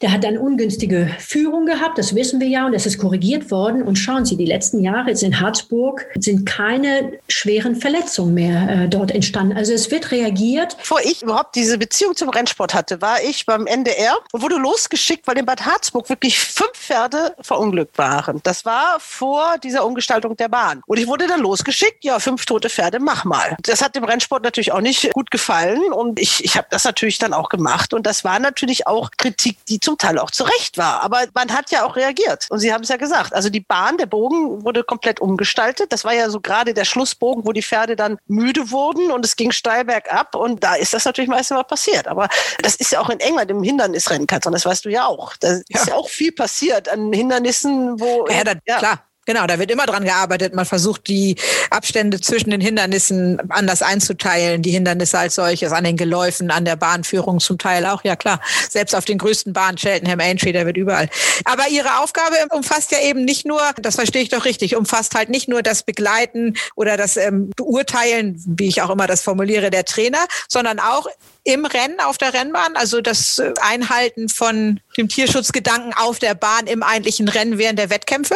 Der hat eine ungünstige Führung gehabt, das wissen wir ja, und das ist korrigiert worden. Und schauen Sie, die letzten Jahre jetzt in Harzburg sind keine schweren Verletzungen mehr äh, dort entstanden. Also es wird reagiert. Bevor ich überhaupt diese Beziehung zum Rennsport hatte, war ich beim NDR und wurde losgeschickt, weil in Bad Harzburg wirklich fünf Pferde verunglückt waren. Das war vor dieser Umgestaltung der Bahn. Und ich wurde dann losgeschickt, ja, fünf tote Pferde, mach mal. Das hat dem Rennsport natürlich auch nicht gut gefallen und ich, ich habe das natürlich dann auch gemacht und das war natürlich auch Kritik, die zum Teil auch zu Recht war. Aber man hat ja auch reagiert und Sie haben es ja gesagt. Also die Bahn, der Bogen wurde komplett umgestaltet. Das war ja so gerade der Schlussbogen, wo die Pferde dann müde wurden und es ging steil bergab und da ist das natürlich meistens mal passiert. Aber das ist ja auch in England im Hindernisrennen, Katrin, das weißt du ja auch. Da ist ja auch viel passiert an Hindernissen, wo... Ja, da, ja. klar. Genau, da wird immer dran gearbeitet. Man versucht, die Abstände zwischen den Hindernissen anders einzuteilen. Die Hindernisse als solches an den Geläufen, an der Bahnführung zum Teil auch. Ja, klar. Selbst auf den größten Bahnen, Cheltenham, Aintree, der wird überall. Aber ihre Aufgabe umfasst ja eben nicht nur, das verstehe ich doch richtig, umfasst halt nicht nur das Begleiten oder das ähm, Beurteilen, wie ich auch immer das formuliere, der Trainer, sondern auch im Rennen auf der Rennbahn, also das äh, Einhalten von dem Tierschutzgedanken auf der Bahn im eigentlichen Rennen während der Wettkämpfe?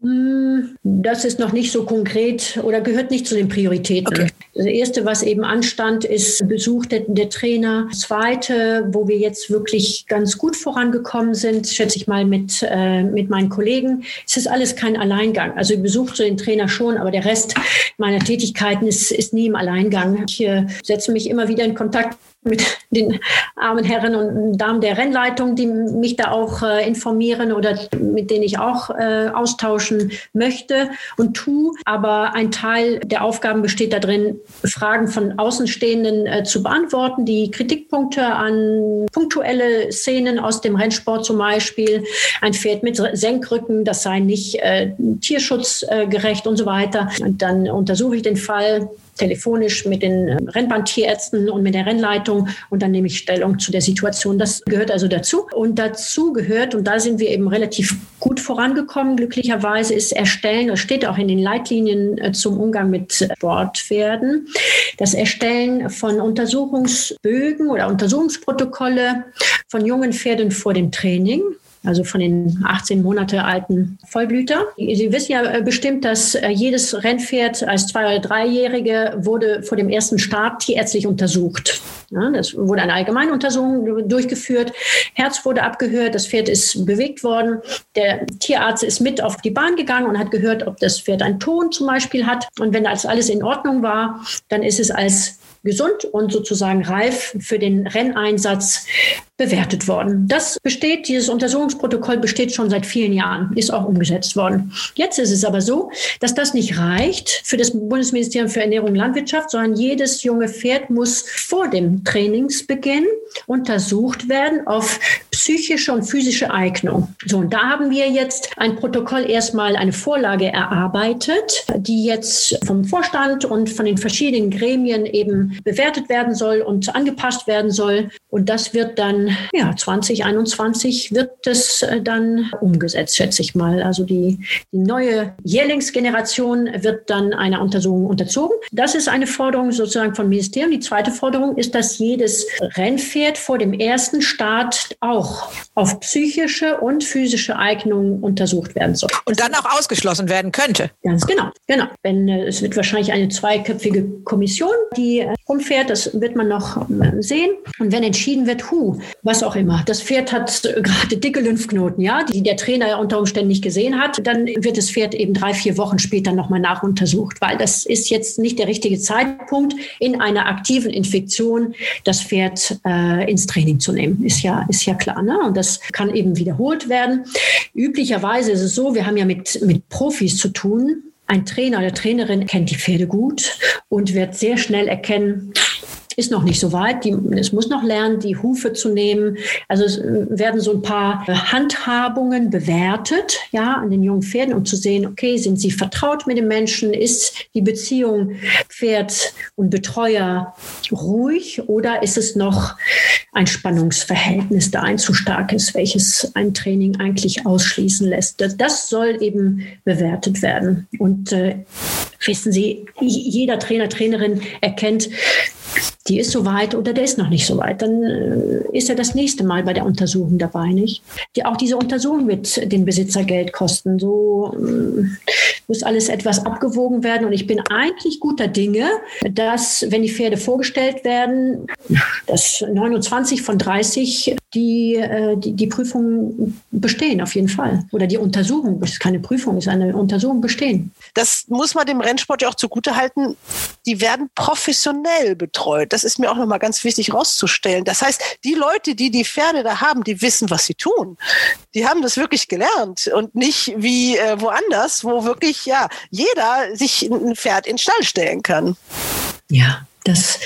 Hm, das ist noch nicht so konkret oder gehört nicht zu den Prioritäten. Okay. Das erste, was eben anstand, ist Besuch der, der Trainer. Das zweite, wo wir jetzt wirklich ganz gut vorangekommen sind, schätze ich mal mit, äh, mit meinen Kollegen, es ist alles kein Alleingang. Also ich besuche den Trainer schon, aber der Rest meiner Tätigkeiten ist, ist nie im Alleingang. Ich äh, setze mich immer wieder in Kontakt mit den armen Herren und Damen der Rennleitung, die mich da auch äh, informieren oder mit denen ich auch äh, austauschen möchte und tue. Aber ein Teil der Aufgaben besteht darin, Fragen von Außenstehenden äh, zu beantworten, die Kritikpunkte an punktuelle Szenen aus dem Rennsport zum Beispiel, ein Pferd mit Senkrücken, das sei nicht äh, tierschutzgerecht und so weiter. Und dann untersuche ich den Fall telefonisch mit den ähm, Rennbahntierärzten und mit der Rennleitung und dann nehme ich Stellung zu der Situation. Das gehört also dazu. Und dazu gehört, und da sind wir eben relativ gut vorangekommen, glücklicherweise ist Erstellen, das steht auch in den Leitlinien äh, zum Umgang mit Sportpferden, das Erstellen von Untersuchungsbögen oder Untersuchungsprotokolle von jungen Pferden vor dem Training also von den 18 Monate alten Vollblüter. Sie wissen ja äh, bestimmt, dass äh, jedes Rennpferd als zwei- oder dreijährige wurde vor dem ersten Start tierärztlich untersucht. Ja, das wurde eine Allgemeinuntersuchung durchgeführt. Herz wurde abgehört, das Pferd ist bewegt worden. Der Tierarzt ist mit auf die Bahn gegangen und hat gehört, ob das Pferd einen Ton zum Beispiel hat. Und wenn das alles in Ordnung war, dann ist es als gesund und sozusagen reif für den Renneinsatz bewertet worden. Das besteht, dieses Untersuchungsprotokoll besteht schon seit vielen Jahren, ist auch umgesetzt worden. Jetzt ist es aber so, dass das nicht reicht für das Bundesministerium für Ernährung und Landwirtschaft, sondern jedes junge Pferd muss vor dem Trainingsbeginn untersucht werden auf psychische und physische Eignung. So, und da haben wir jetzt ein Protokoll erstmal eine Vorlage erarbeitet, die jetzt vom Vorstand und von den verschiedenen Gremien eben bewertet werden soll und angepasst werden soll. Und das wird dann ja, 2021 wird das äh, dann umgesetzt, schätze ich mal. Also die, die neue Jährlingsgeneration wird dann einer Untersuchung unterzogen. Das ist eine Forderung sozusagen vom Ministerium. Die zweite Forderung ist, dass jedes Rennpferd vor dem ersten Start auch auf psychische und physische Eignung untersucht werden soll. Und dann auch ausgeschlossen werden könnte. Ganz genau, genau. Wenn, äh, es wird wahrscheinlich eine zweiköpfige Kommission, die äh, rumfährt, das wird man noch sehen. Und wenn entschieden wird, hu, was auch immer. Das Pferd hat gerade dicke Lymphknoten, ja, die der Trainer unter Umständen nicht gesehen hat. Dann wird das Pferd eben drei, vier Wochen später nochmal nachuntersucht, weil das ist jetzt nicht der richtige Zeitpunkt, in einer aktiven Infektion das Pferd äh, ins Training zu nehmen. Ist ja, ist ja klar. Ne? Und das kann eben wiederholt werden. Üblicherweise ist es so, wir haben ja mit, mit Profis zu tun. Ein Trainer oder Trainerin kennt die Pferde gut und wird sehr schnell erkennen, ist noch nicht so weit. Die, es muss noch lernen, die Hufe zu nehmen. Also es äh, werden so ein paar Handhabungen bewertet, ja, an den jungen Pferden, um zu sehen, okay, sind sie vertraut mit dem Menschen? Ist die Beziehung Pferd und Betreuer ruhig oder ist es noch ein Spannungsverhältnis da ein zu starkes, welches ein Training eigentlich ausschließen lässt? Das soll eben bewertet werden. Und äh, wissen Sie, jeder Trainer, Trainerin erkennt, die ist so weit oder der ist noch nicht so weit, dann äh, ist er das nächste Mal bei der Untersuchung dabei, nicht? Die, auch diese Untersuchung wird den Besitzer Geld kosten. So äh, muss alles etwas abgewogen werden. Und ich bin eigentlich guter Dinge, dass, wenn die Pferde vorgestellt werden, dass 29 von 30 die, äh, die, die Prüfung bestehen, auf jeden Fall. Oder die Untersuchung, das ist keine Prüfung, ist eine Untersuchung bestehen. Das muss man dem Rennsport ja auch zugutehalten. Die werden professionell betreut. Das ist mir auch nochmal ganz wichtig rauszustellen. Das heißt, die Leute, die die Pferde da haben, die wissen, was sie tun. Die haben das wirklich gelernt und nicht wie äh, woanders, wo wirklich ja jeder sich ein Pferd in den Stall stellen kann. Ja, das,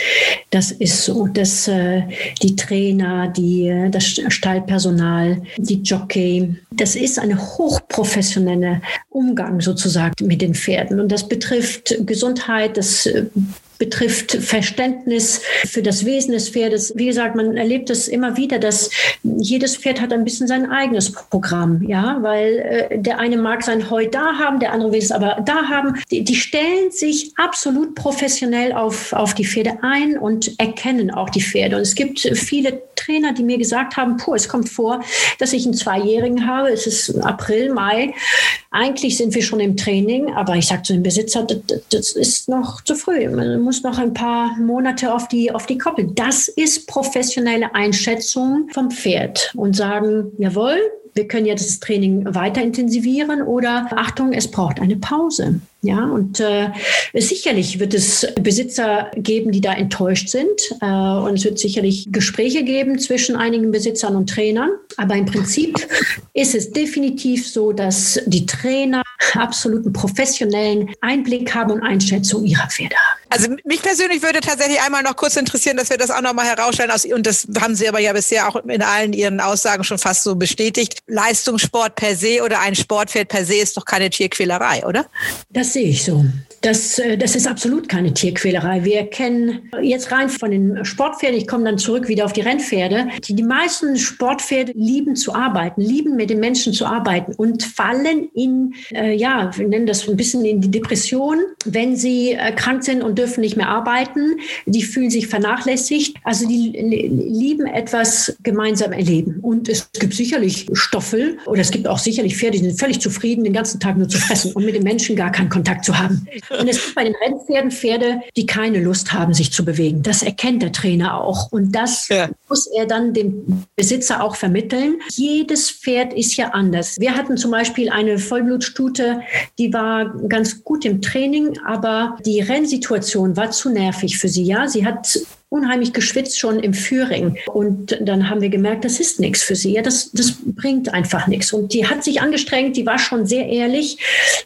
das ist so, dass äh, die Trainer, die, äh, das Stallpersonal, die Jockey, das ist ein hochprofessioneller Umgang sozusagen mit den Pferden. Und das betrifft Gesundheit, das äh, betrifft Verständnis für das Wesen des Pferdes. Wie gesagt, man erlebt es immer wieder, dass jedes Pferd hat ein bisschen sein eigenes Programm, ja, weil äh, der eine mag sein Heu da haben, der andere will es aber da haben. Die, die stellen sich absolut professionell auf, auf die Pferde ein und erkennen auch die Pferde. Und es gibt viele Trainer, die mir gesagt haben, puh, es kommt vor, dass ich einen Zweijährigen habe. Es ist April, Mai. Eigentlich sind wir schon im Training, aber ich sage zu dem Besitzer, das, das ist noch zu früh. Man muss noch ein paar Monate auf die, auf die Koppel. Das ist professionelle Einschätzung vom Pferd und sagen, jawohl, wir können jetzt das Training weiter intensivieren oder Achtung, es braucht eine Pause. Ja, und äh, sicherlich wird es Besitzer geben, die da enttäuscht sind. Äh, und es wird sicherlich Gespräche geben zwischen einigen Besitzern und Trainern. Aber im Prinzip ist es definitiv so, dass die Trainer absoluten professionellen Einblick haben und Einschätzung ihrer Pferde haben. Also mich persönlich würde tatsächlich einmal noch kurz interessieren, dass wir das auch nochmal herausstellen. Und das haben Sie aber ja bisher auch in allen Ihren Aussagen schon fast so bestätigt. Leistungssport per se oder ein Sportpferd per se ist doch keine Tierquälerei, oder? Das sehe ich so. Das, äh, das ist absolut keine Tierquälerei. Wir kennen jetzt rein von den Sportpferden, ich komme dann zurück wieder auf die Rennpferde, die, die meisten Sportpferde lieben zu arbeiten, lieben mit den Menschen zu arbeiten und fallen in, äh, ja, wir nennen das ein bisschen in die Depression, wenn sie äh, krank sind und dürfen nicht mehr arbeiten. Die fühlen sich vernachlässigt. Also die lieben etwas gemeinsam erleben. Und es gibt sicherlich Stoffel oder es gibt auch sicherlich Pferde, die sind völlig zufrieden, den ganzen Tag nur zu fressen und mit den Menschen gar keinen Kontakt zu haben. Und es gibt bei den Rennpferden Pferde, die keine Lust haben, sich zu bewegen. Das erkennt der Trainer auch. Und das ja. muss er dann dem Besitzer auch vermitteln. Jedes Pferd ist ja anders. Wir hatten zum Beispiel eine Vollblutstute, die war ganz gut im Training, aber die Rennsituation war zu nervig für sie. Ja, sie hat unheimlich geschwitzt schon im Führing. Und dann haben wir gemerkt, das ist nichts für sie. Ja, das, das bringt einfach nichts. Und die hat sich angestrengt, die war schon sehr ehrlich,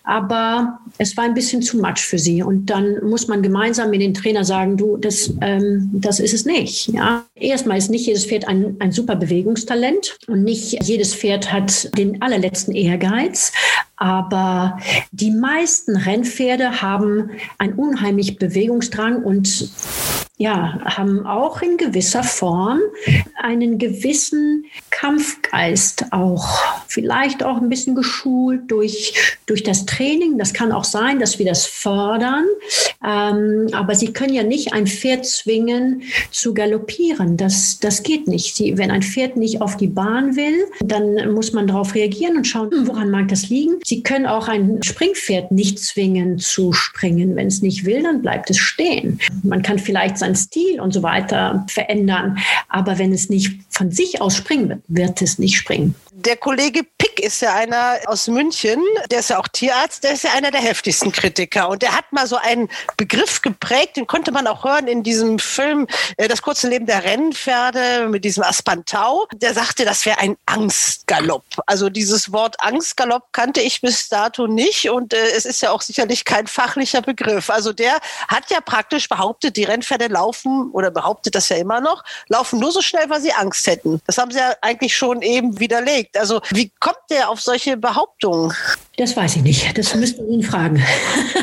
aber es war ein bisschen zu much für sie. Und dann muss man gemeinsam mit den Trainer sagen, du, das, ähm, das ist es nicht. Ja. Erstmal ist nicht jedes Pferd ein, ein super Bewegungstalent und nicht jedes Pferd hat den allerletzten Ehrgeiz. Aber die meisten Rennpferde haben einen unheimlich Bewegungsdrang und ja, haben auch in gewisser Form einen gewissen Kampfgeist auch, vielleicht auch ein bisschen geschult durch, durch das Training. Das kann auch sein, dass wir das fördern. Ähm, aber sie können ja nicht ein Pferd zwingen zu galoppieren. Das, das geht nicht. Sie, wenn ein Pferd nicht auf die Bahn will, dann muss man darauf reagieren und schauen, woran mag das liegen. Sie können auch ein Springpferd nicht zwingen zu springen. Wenn es nicht will, dann bleibt es stehen. Man kann vielleicht seinen Stil und so weiter verändern. Aber wenn es nicht von sich aus springen wird, wird es nicht springen. Der Kollege Pick ist ja einer aus München, der ist ja auch Tierarzt, der ist ja einer der heftigsten Kritiker. Und der hat mal so einen Begriff geprägt, den konnte man auch hören in diesem Film äh, Das kurze Leben der Rennpferde mit diesem Aspantau. Der sagte, das wäre ein Angstgalopp. Also dieses Wort Angstgalopp kannte ich bis dato nicht und äh, es ist ja auch sicherlich kein fachlicher Begriff. Also der hat ja praktisch behauptet, die Rennpferde laufen oder behauptet das ja immer noch, laufen nur so schnell, weil sie Angst hätten. Das haben sie ja eigentlich schon eben widerlegt. Also wie kommt der auf solche Behauptungen? Das weiß ich nicht. Das müssten Sie ihn fragen.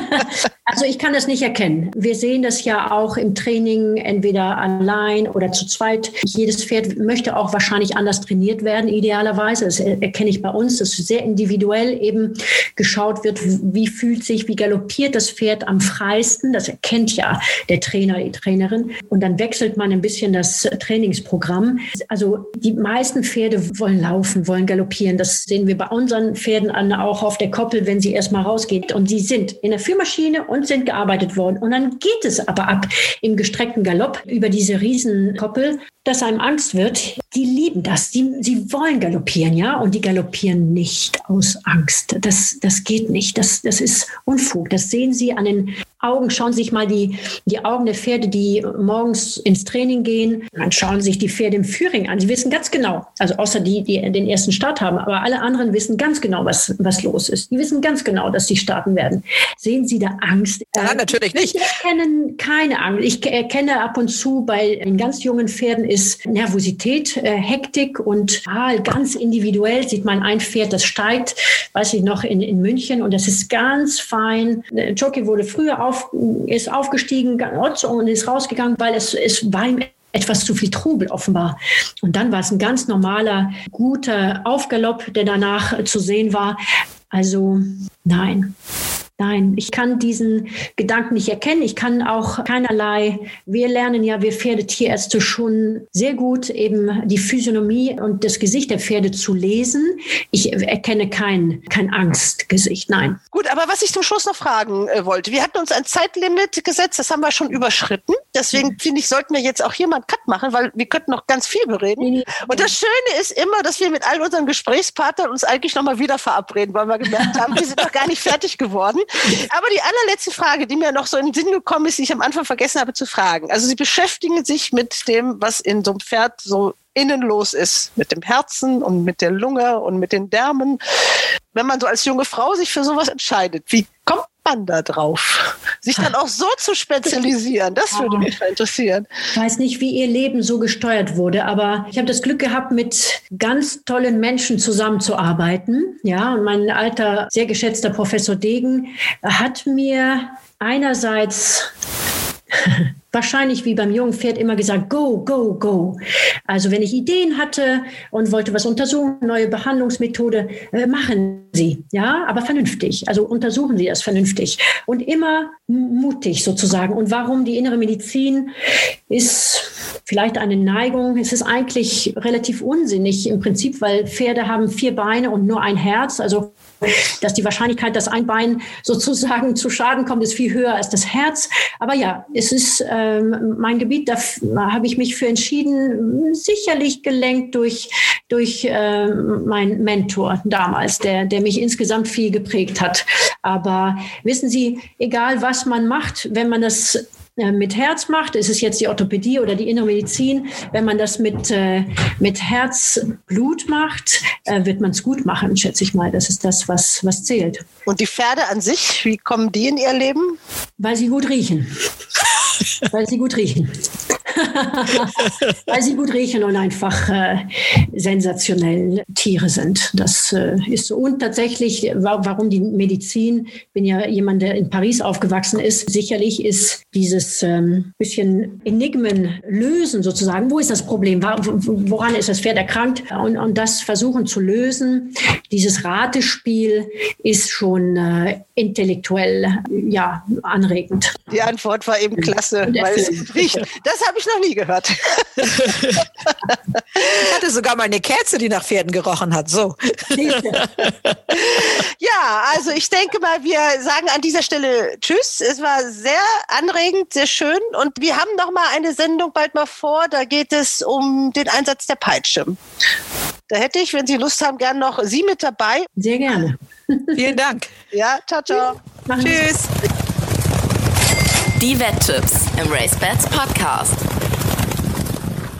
also ich kann das nicht erkennen. Wir sehen das ja auch im Training, entweder allein oder zu zweit. Jedes Pferd möchte auch wahrscheinlich anders trainiert werden, idealerweise. Das erkenne ich bei uns, dass sehr individuell eben geschaut wird, wie fühlt sich, wie galoppiert das Pferd am freisten. Das erkennt ja der Trainer, die Trainerin. Und dann wechselt man ein bisschen das Trainingsprogramm. Also die meisten Pferde wollen laufen, wollen galoppieren. Das sehen wir bei unseren Pferden an, auch auf der Koppel, wenn sie erstmal rausgeht. Und sie sind in der Führmaschine und sind gearbeitet worden. Und dann geht es aber ab im gestreckten Galopp über diese Riesenkoppel, dass einem Angst wird. Die lieben das. Die, sie wollen galoppieren, ja. Und die galoppieren nicht aus Angst. Das, das geht nicht. Das, das ist Unfug. Das sehen Sie an den Augen. Schauen Sie sich mal die, die Augen der Pferde, die morgens ins Training gehen. Dann schauen Sie sich die Pferde im Führing an. Sie wissen ganz genau, also außer die, die den ersten Start haben, aber alle anderen wissen ganz genau, was, was los ist. Die wissen ganz genau, dass sie starten werden. Sehen Sie da Angst? Ja, natürlich nicht. Ich erkenne keine Angst. Ich erkenne ab und zu bei den ganz jungen Pferden ist Nervosität, äh, Hektik und ah, ganz individuell sieht man ein Pferd, das steigt, weiß ich noch, in, in München und das ist ganz fein. Jockey wurde früher auf, ist aufgestiegen und ist rausgegangen, weil es, es war ihm etwas zu viel Trubel offenbar. Und dann war es ein ganz normaler, guter Aufgalopp, der danach zu sehen war. Also nein. Nein, ich kann diesen Gedanken nicht erkennen. Ich kann auch keinerlei, wir lernen ja, wir Pferdetierärzte schon sehr gut eben die Physiognomie und das Gesicht der Pferde zu lesen. Ich erkenne kein, kein Angstgesicht, nein. Gut, aber was ich zum Schluss noch fragen äh, wollte, wir hatten uns ein Zeitlimit gesetzt, das haben wir schon überschritten. Deswegen finde ich, sollten wir jetzt auch hier mal einen Cut machen, weil wir könnten noch ganz viel bereden. Und das Schöne ist immer, dass wir mit all unseren Gesprächspartnern uns eigentlich nochmal wieder verabreden, weil wir gemerkt haben, wir sind noch gar nicht fertig geworden. Aber die allerletzte Frage, die mir noch so in den Sinn gekommen ist, die ich am Anfang vergessen habe zu fragen. Also Sie beschäftigen sich mit dem, was in so einem Pferd so innen los ist, mit dem Herzen und mit der Lunge und mit den Därmen. Wenn man so als junge Frau sich für sowas entscheidet, wie kommt man da drauf? Sich dann auch so zu spezialisieren, das würde mich interessieren. Ich weiß nicht, wie ihr Leben so gesteuert wurde, aber ich habe das Glück gehabt, mit ganz tollen Menschen zusammenzuarbeiten. Ja, und mein alter, sehr geschätzter Professor Degen hat mir einerseits wahrscheinlich wie beim jungen Pferd immer gesagt, go, go, go. Also wenn ich Ideen hatte und wollte was untersuchen, neue Behandlungsmethode, äh, machen Sie, ja, aber vernünftig. Also untersuchen Sie das vernünftig und immer mutig sozusagen. Und warum die innere Medizin ist vielleicht eine Neigung. Es ist eigentlich relativ unsinnig im Prinzip, weil Pferde haben vier Beine und nur ein Herz. Also dass die Wahrscheinlichkeit, dass ein Bein sozusagen zu Schaden kommt, ist viel höher als das Herz. Aber ja, es ist ähm, mein Gebiet, da habe ich mich für entschieden, sicherlich gelenkt durch, durch ähm, meinen Mentor damals, der, der mich insgesamt viel geprägt hat. Aber wissen Sie, egal was man macht, wenn man das äh, mit Herz macht, ist es jetzt die Orthopädie oder die innere Medizin, wenn man das mit, äh, mit Herzblut macht, äh, wird man es gut machen, schätze ich mal. Das ist das, was, was zählt. Und die Pferde an sich, wie kommen die in ihr Leben? Weil sie gut riechen. Weil sie gut riechen. Weil sie gut riechen und einfach äh, sensationell Tiere sind. Das äh, ist so. Und tatsächlich, warum die Medizin, bin ja jemand, der in Paris aufgewachsen ist, sicherlich ist dieses ähm, bisschen Enigmen lösen sozusagen. Wo ist das Problem? Woran ist das Pferd erkrankt? Und, und das versuchen zu lösen. Dieses Ratespiel ist schon äh, intellektuell ja, anregend. Die Antwort war eben klasse, weil es riecht. Das habe ich noch nie gehört. ich hatte sogar mal eine Kerze, die nach Pferden gerochen hat. So. ja, also ich denke mal, wir sagen an dieser Stelle Tschüss. Es war sehr anregend, sehr schön. Und wir haben noch mal eine Sendung bald mal vor. Da geht es um den Einsatz der Peitsche. Da hätte ich, wenn Sie Lust haben, gern noch Sie mit dabei. Sehr gerne. Vielen Dank. Ja, ciao, ciao. Tschüss. Die Wetttipps im RaceBets Podcast.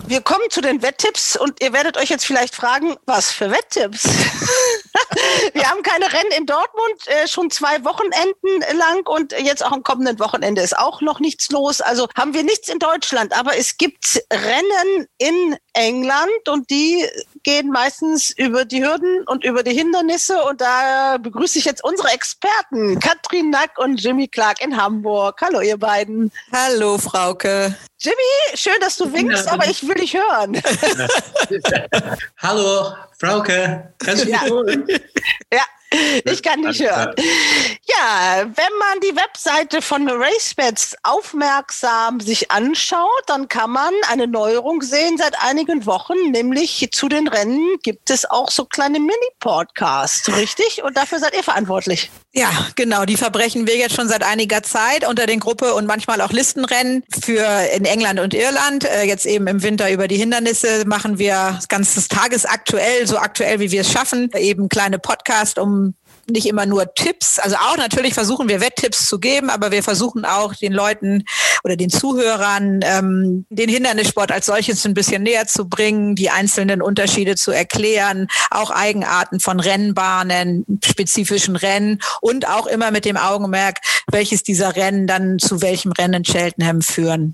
Wir kommen zu den Wetttipps und ihr werdet euch jetzt vielleicht fragen, was für Wetttipps? wir haben keine Rennen in Dortmund, äh, schon zwei Wochenenden lang und jetzt auch am kommenden Wochenende ist auch noch nichts los. Also haben wir nichts in Deutschland, aber es gibt Rennen in England und die gehen meistens über die Hürden und über die Hindernisse. Und da begrüße ich jetzt unsere Experten, Katrin Nack und Jimmy Clark in Hamburg. Hallo, ihr beiden. Hallo, Frauke. Jimmy, schön, dass du winkst, aber ich will dich hören. Hallo, Frauke. Kannst du mich Ja. hören? ja. Ich kann nicht hören. Ja, wenn man die Webseite von RaceBets aufmerksam sich anschaut, dann kann man eine Neuerung sehen seit einigen Wochen, nämlich zu den Rennen gibt es auch so kleine Mini-Podcasts, richtig? Und dafür seid ihr verantwortlich. Ja, genau. Die verbrechen wir jetzt schon seit einiger Zeit unter den Gruppe und manchmal auch Listenrennen für in England und Irland. Äh, Jetzt eben im Winter über die Hindernisse machen wir ganz tagesaktuell, so aktuell wie wir es schaffen, eben kleine Podcast, um nicht immer nur Tipps, also auch natürlich versuchen wir Wetttipps zu geben, aber wir versuchen auch den Leuten oder den Zuhörern ähm, den Hindernissport als solches ein bisschen näher zu bringen, die einzelnen Unterschiede zu erklären, auch Eigenarten von Rennbahnen, spezifischen Rennen und auch immer mit dem Augenmerk, welches dieser Rennen dann zu welchem Rennen Cheltenham führen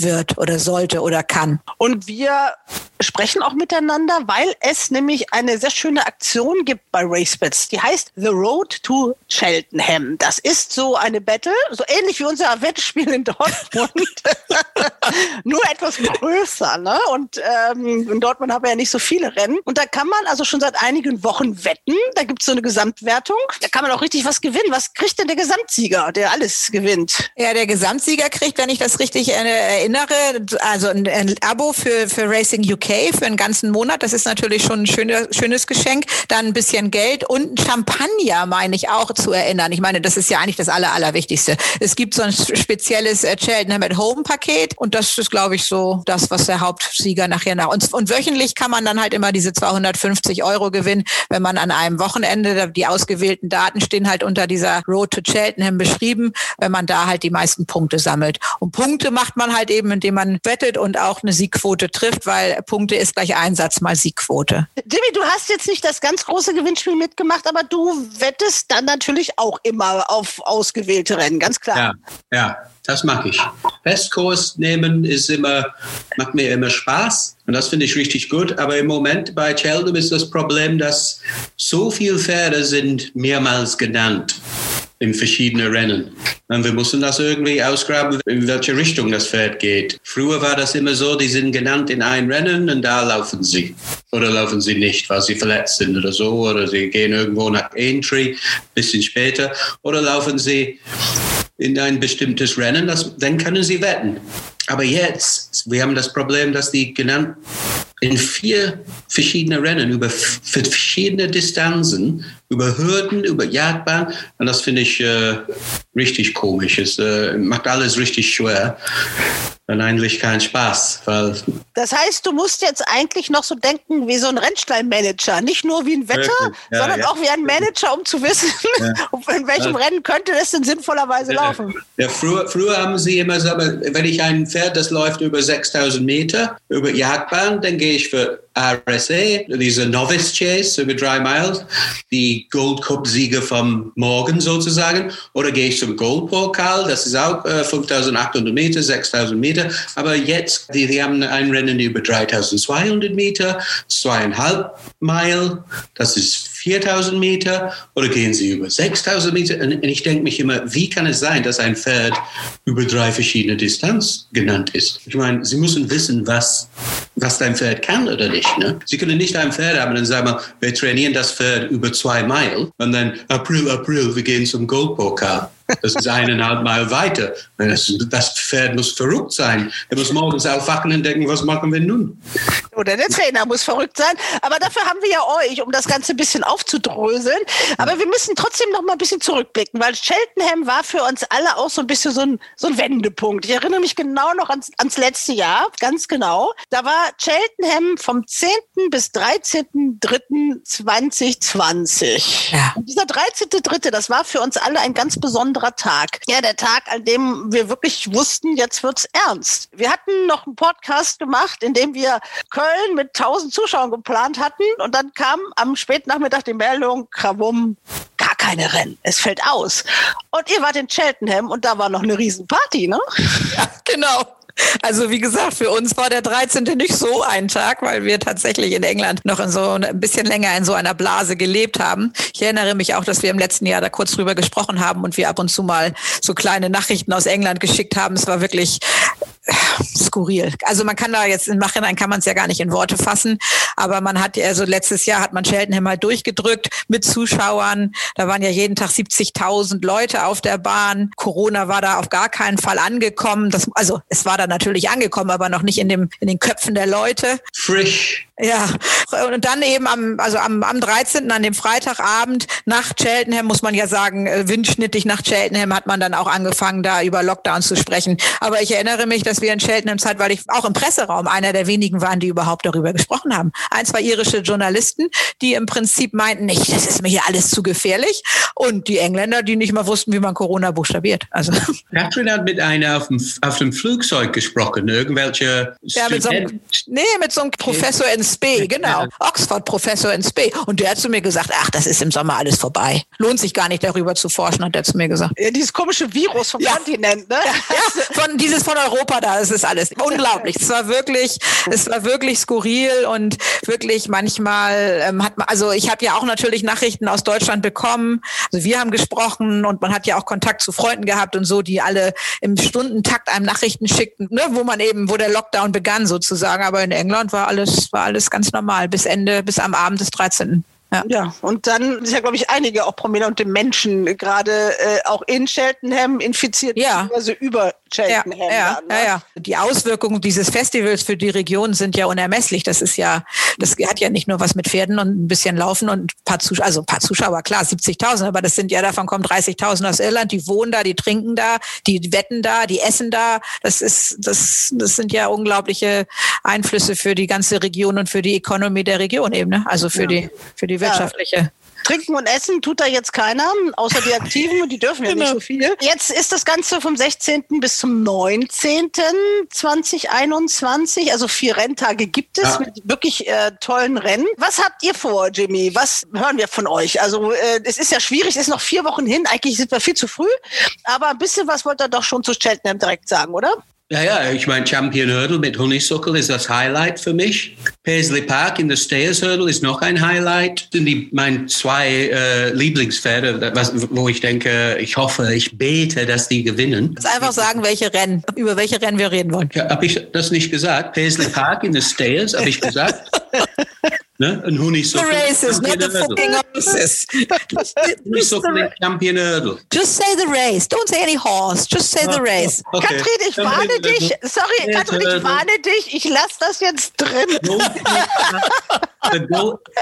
wird oder sollte oder kann. Und wir sprechen auch miteinander, weil es nämlich eine sehr schöne Aktion gibt bei RaceBets. Die heißt The Road to Cheltenham. Das ist so eine Battle, so ähnlich wie unser Wettspiel in Dortmund, nur etwas größer. Ne? Und ähm, in Dortmund haben wir ja nicht so viele Rennen. Und da kann man also schon seit einigen Wochen wetten. Da gibt es so eine Gesamtwertung. Da kann man auch richtig was gewinnen. Was kriegt denn der Gesamtsieger, der alles gewinnt? Ja, der Gesamtsieger kriegt, wenn ich das richtig äh, erinnere, also ein, ein Abo für, für Racing UK für einen ganzen Monat. Das ist natürlich schon ein schönes, schönes Geschenk. Dann ein bisschen Geld und Champagner, meine ich auch zu erinnern. Ich meine, das ist ja eigentlich das Aller, Allerwichtigste. Es gibt so ein spezielles äh, Cheltenham at Home Paket und das ist, glaube ich, so das, was der Hauptsieger nachher nach. Und, und wöchentlich kann man dann halt immer diese 250 Euro gewinnen, wenn man an einem Wochenende, die ausgewählten Daten stehen halt unter dieser Road to Cheltenham beschrieben, wenn man da halt die meisten Punkte sammelt. Und Punkte macht man halt eben, indem man wettet und auch eine Siegquote trifft, weil Punkte ist gleich Einsatz mal Siegquote. Jimmy, du hast jetzt nicht das ganz große Gewinnspiel mitgemacht, aber du wettest dann natürlich auch immer auf ausgewählte Rennen, ganz klar. Ja, ja. Das mag ich. Festkurs nehmen ist immer, macht mir immer Spaß und das finde ich richtig gut. Aber im Moment bei Cheltenham ist das Problem, dass so viele Pferde sind mehrmals genannt in verschiedenen Rennen. Und wir mussten das irgendwie ausgraben, in welche Richtung das Pferd geht. Früher war das immer so, die sind genannt in ein Rennen und da laufen sie. Oder laufen sie nicht, weil sie verletzt sind oder so. Oder sie gehen irgendwo nach Aintree, bisschen später. Oder laufen sie in ein bestimmtes Rennen, das, dann können sie wetten. Aber jetzt, wir haben das Problem, dass die genannt in vier verschiedene Rennen über verschiedene Distanzen, über Hürden, über Jagdbahn. Und das finde ich äh, richtig komisch. Es äh, macht alles richtig schwer dann eigentlich keinen Spaß. Weil das heißt, du musst jetzt eigentlich noch so denken wie so ein Rennstallmanager. Nicht nur wie ein Wetter, ja, sondern ja. auch wie ein Manager, um zu wissen, ja. in welchem Rennen könnte das denn sinnvollerweise laufen. Ja, früher, früher haben sie immer gesagt, wenn ich ein Pferd, das läuft über 6000 Meter, über Jagdbahn, dann gehe ich für RSA, diese Novice Chase über drei Meilen, die Gold Cup-Sieger vom Morgen sozusagen, oder gehe ich zum Gold Pokal, das ist auch äh, 5800 Meter, 6000 Meter, aber jetzt, die, die haben ein Rennen über 3200 Meter, zweieinhalb Meilen, das ist 4000 Meter oder gehen sie über 6000 Meter? Und ich denke mich immer, wie kann es sein, dass ein Pferd über drei verschiedene Distanz genannt ist? Ich meine, sie müssen wissen, was, was dein Pferd kann oder nicht. Ne? Sie können nicht ein Pferd haben und sagen, wir trainieren das Pferd über zwei Meilen und dann April, April, wir gehen zum Goldpokal. Das ist eineinhalb Mal weiter. Das, das, Pferd muss verrückt sein. Er muss morgens aufwachen und denken, was machen wir nun? Oder der Trainer muss verrückt sein. Aber dafür haben wir ja euch, um das Ganze ein bisschen aufzudröseln. Aber wir müssen trotzdem noch mal ein bisschen zurückblicken, weil Cheltenham war für uns alle auch so ein bisschen so ein, so ein Wendepunkt. Ich erinnere mich genau noch ans, ans letzte Jahr, ganz genau. Da war Cheltenham vom 10. bis 13.03.2020. Ja. Und dieser 13.03., das war für uns alle ein ganz besonderer besonderer Tag. Ja, der Tag, an dem wir wirklich wussten, jetzt wird's ernst. Wir hatten noch einen Podcast gemacht, in dem wir Köln mit 1000 Zuschauern geplant hatten und dann kam am Spätnachmittag die Meldung, Krawum, gar keine Rennen. Es fällt aus. Und ihr wart in Cheltenham und da war noch eine Riesenparty, ne? Ja, genau. Also wie gesagt, für uns war der 13. nicht so ein Tag, weil wir tatsächlich in England noch in so ein bisschen länger in so einer Blase gelebt haben. Ich erinnere mich auch, dass wir im letzten Jahr da kurz drüber gesprochen haben und wir ab und zu mal so kleine Nachrichten aus England geschickt haben. Es war wirklich skurril. Also man kann da jetzt im Nachhinein kann man es ja gar nicht in Worte fassen, aber man hat also letztes Jahr hat man Cheltenham mal durchgedrückt mit Zuschauern. Da waren ja jeden Tag 70.000 Leute auf der Bahn. Corona war da auf gar keinen Fall angekommen. Das, also es war da natürlich angekommen, aber noch nicht in dem in den Köpfen der Leute. Frisch. Ja, und dann eben am, also am, am 13., an dem Freitagabend nach Cheltenham, muss man ja sagen, äh, windschnittig nach Cheltenham hat man dann auch angefangen, da über Lockdown zu sprechen. Aber ich erinnere mich, dass wir in Cheltenham Zeit, weil ich auch im Presseraum einer der wenigen waren, die überhaupt darüber gesprochen haben. Ein, zwei irische Journalisten, die im Prinzip meinten, nicht, das ist mir hier alles zu gefährlich. Und die Engländer, die nicht mal wussten, wie man Corona buchstabiert. Also. Catherine hat mit einer auf dem, auf dem Flugzeug gesprochen, irgendwelche ja, mit so einem, Nee, mit so einem Professor in Spee, genau. Oxford-Professor in Spee. Und der hat zu mir gesagt, ach, das ist im Sommer alles vorbei. Lohnt sich gar nicht darüber zu forschen, hat er zu mir gesagt. Ja, dieses komische Virus vom ja. Kontinent, ne? Ja, von, dieses von Europa da, das ist alles unglaublich. Es war wirklich, es war wirklich skurril und wirklich manchmal ähm, hat man, also ich habe ja auch natürlich Nachrichten aus Deutschland bekommen. Also wir haben gesprochen und man hat ja auch Kontakt zu Freunden gehabt und so, die alle im Stundentakt einem Nachrichten schickten, ne, wo man eben, wo der Lockdown begann sozusagen. Aber in England war alles, war alles ganz normal bis Ende, bis am Abend des 13. Ja. Ja, und dann ist ja, glaube ich, einige auch prominente Menschen gerade äh, auch in Cheltenham infiziert, Ja. beziehungsweise über Cheltenham. ja, ne? ja, ja. Die Auswirkungen dieses Festivals für die Region sind ja unermesslich. Das ist ja, das hat ja nicht nur was mit Pferden und ein bisschen Laufen und ein paar Zuschauer, also ein paar Zuschauer, klar, 70.000, aber das sind ja, davon kommen 30.000 aus Irland, die wohnen da, die trinken da, die wetten da, die essen da. Das ist, das, das sind ja unglaubliche Einflüsse für die ganze Region und für die Economy der Region eben, ne? Also für die, für die wirtschaftliche. Trinken und essen tut da jetzt keiner, außer die Aktiven, und die dürfen ja Genau. nicht so viel. Jetzt ist das Ganze vom 16. bis zum 19. 2021, also vier Renntage gibt es Ja. mit wirklich äh, tollen Rennen. Was habt ihr vor, Jimmy? Was hören wir von euch? Also äh, es ist ja schwierig, es ist noch vier Wochen hin, eigentlich sind wir viel zu früh, aber ein bisschen was wollt ihr doch schon zu Cheltenham direkt sagen, oder? Ja, ja, ich meine, Champion Hurdle mit Honeysuckle ist das Highlight für mich. Paisley Park in der Stayers Hurdle ist noch ein Highlight. Sind die meine zwei äh, Lieblingspferde, was, wo ich denke, ich hoffe, ich bete, dass die gewinnen. Jetzt einfach sagen, welche Rennen, über welche Rennen wir reden wollen. Ja, habe ich das nicht gesagt? Paisley Park in der Stayers, habe ich gesagt? ne? Ein The Honeysuckle. races, not the fucking horses. Honeysuckle in Champion Hurdle. Just say the race. Don't say any horse. Just say the race. Okay. Katrin, ich warne dich. so. Sorry, Katrin, ich warne dich. Ich lasse das jetzt drin.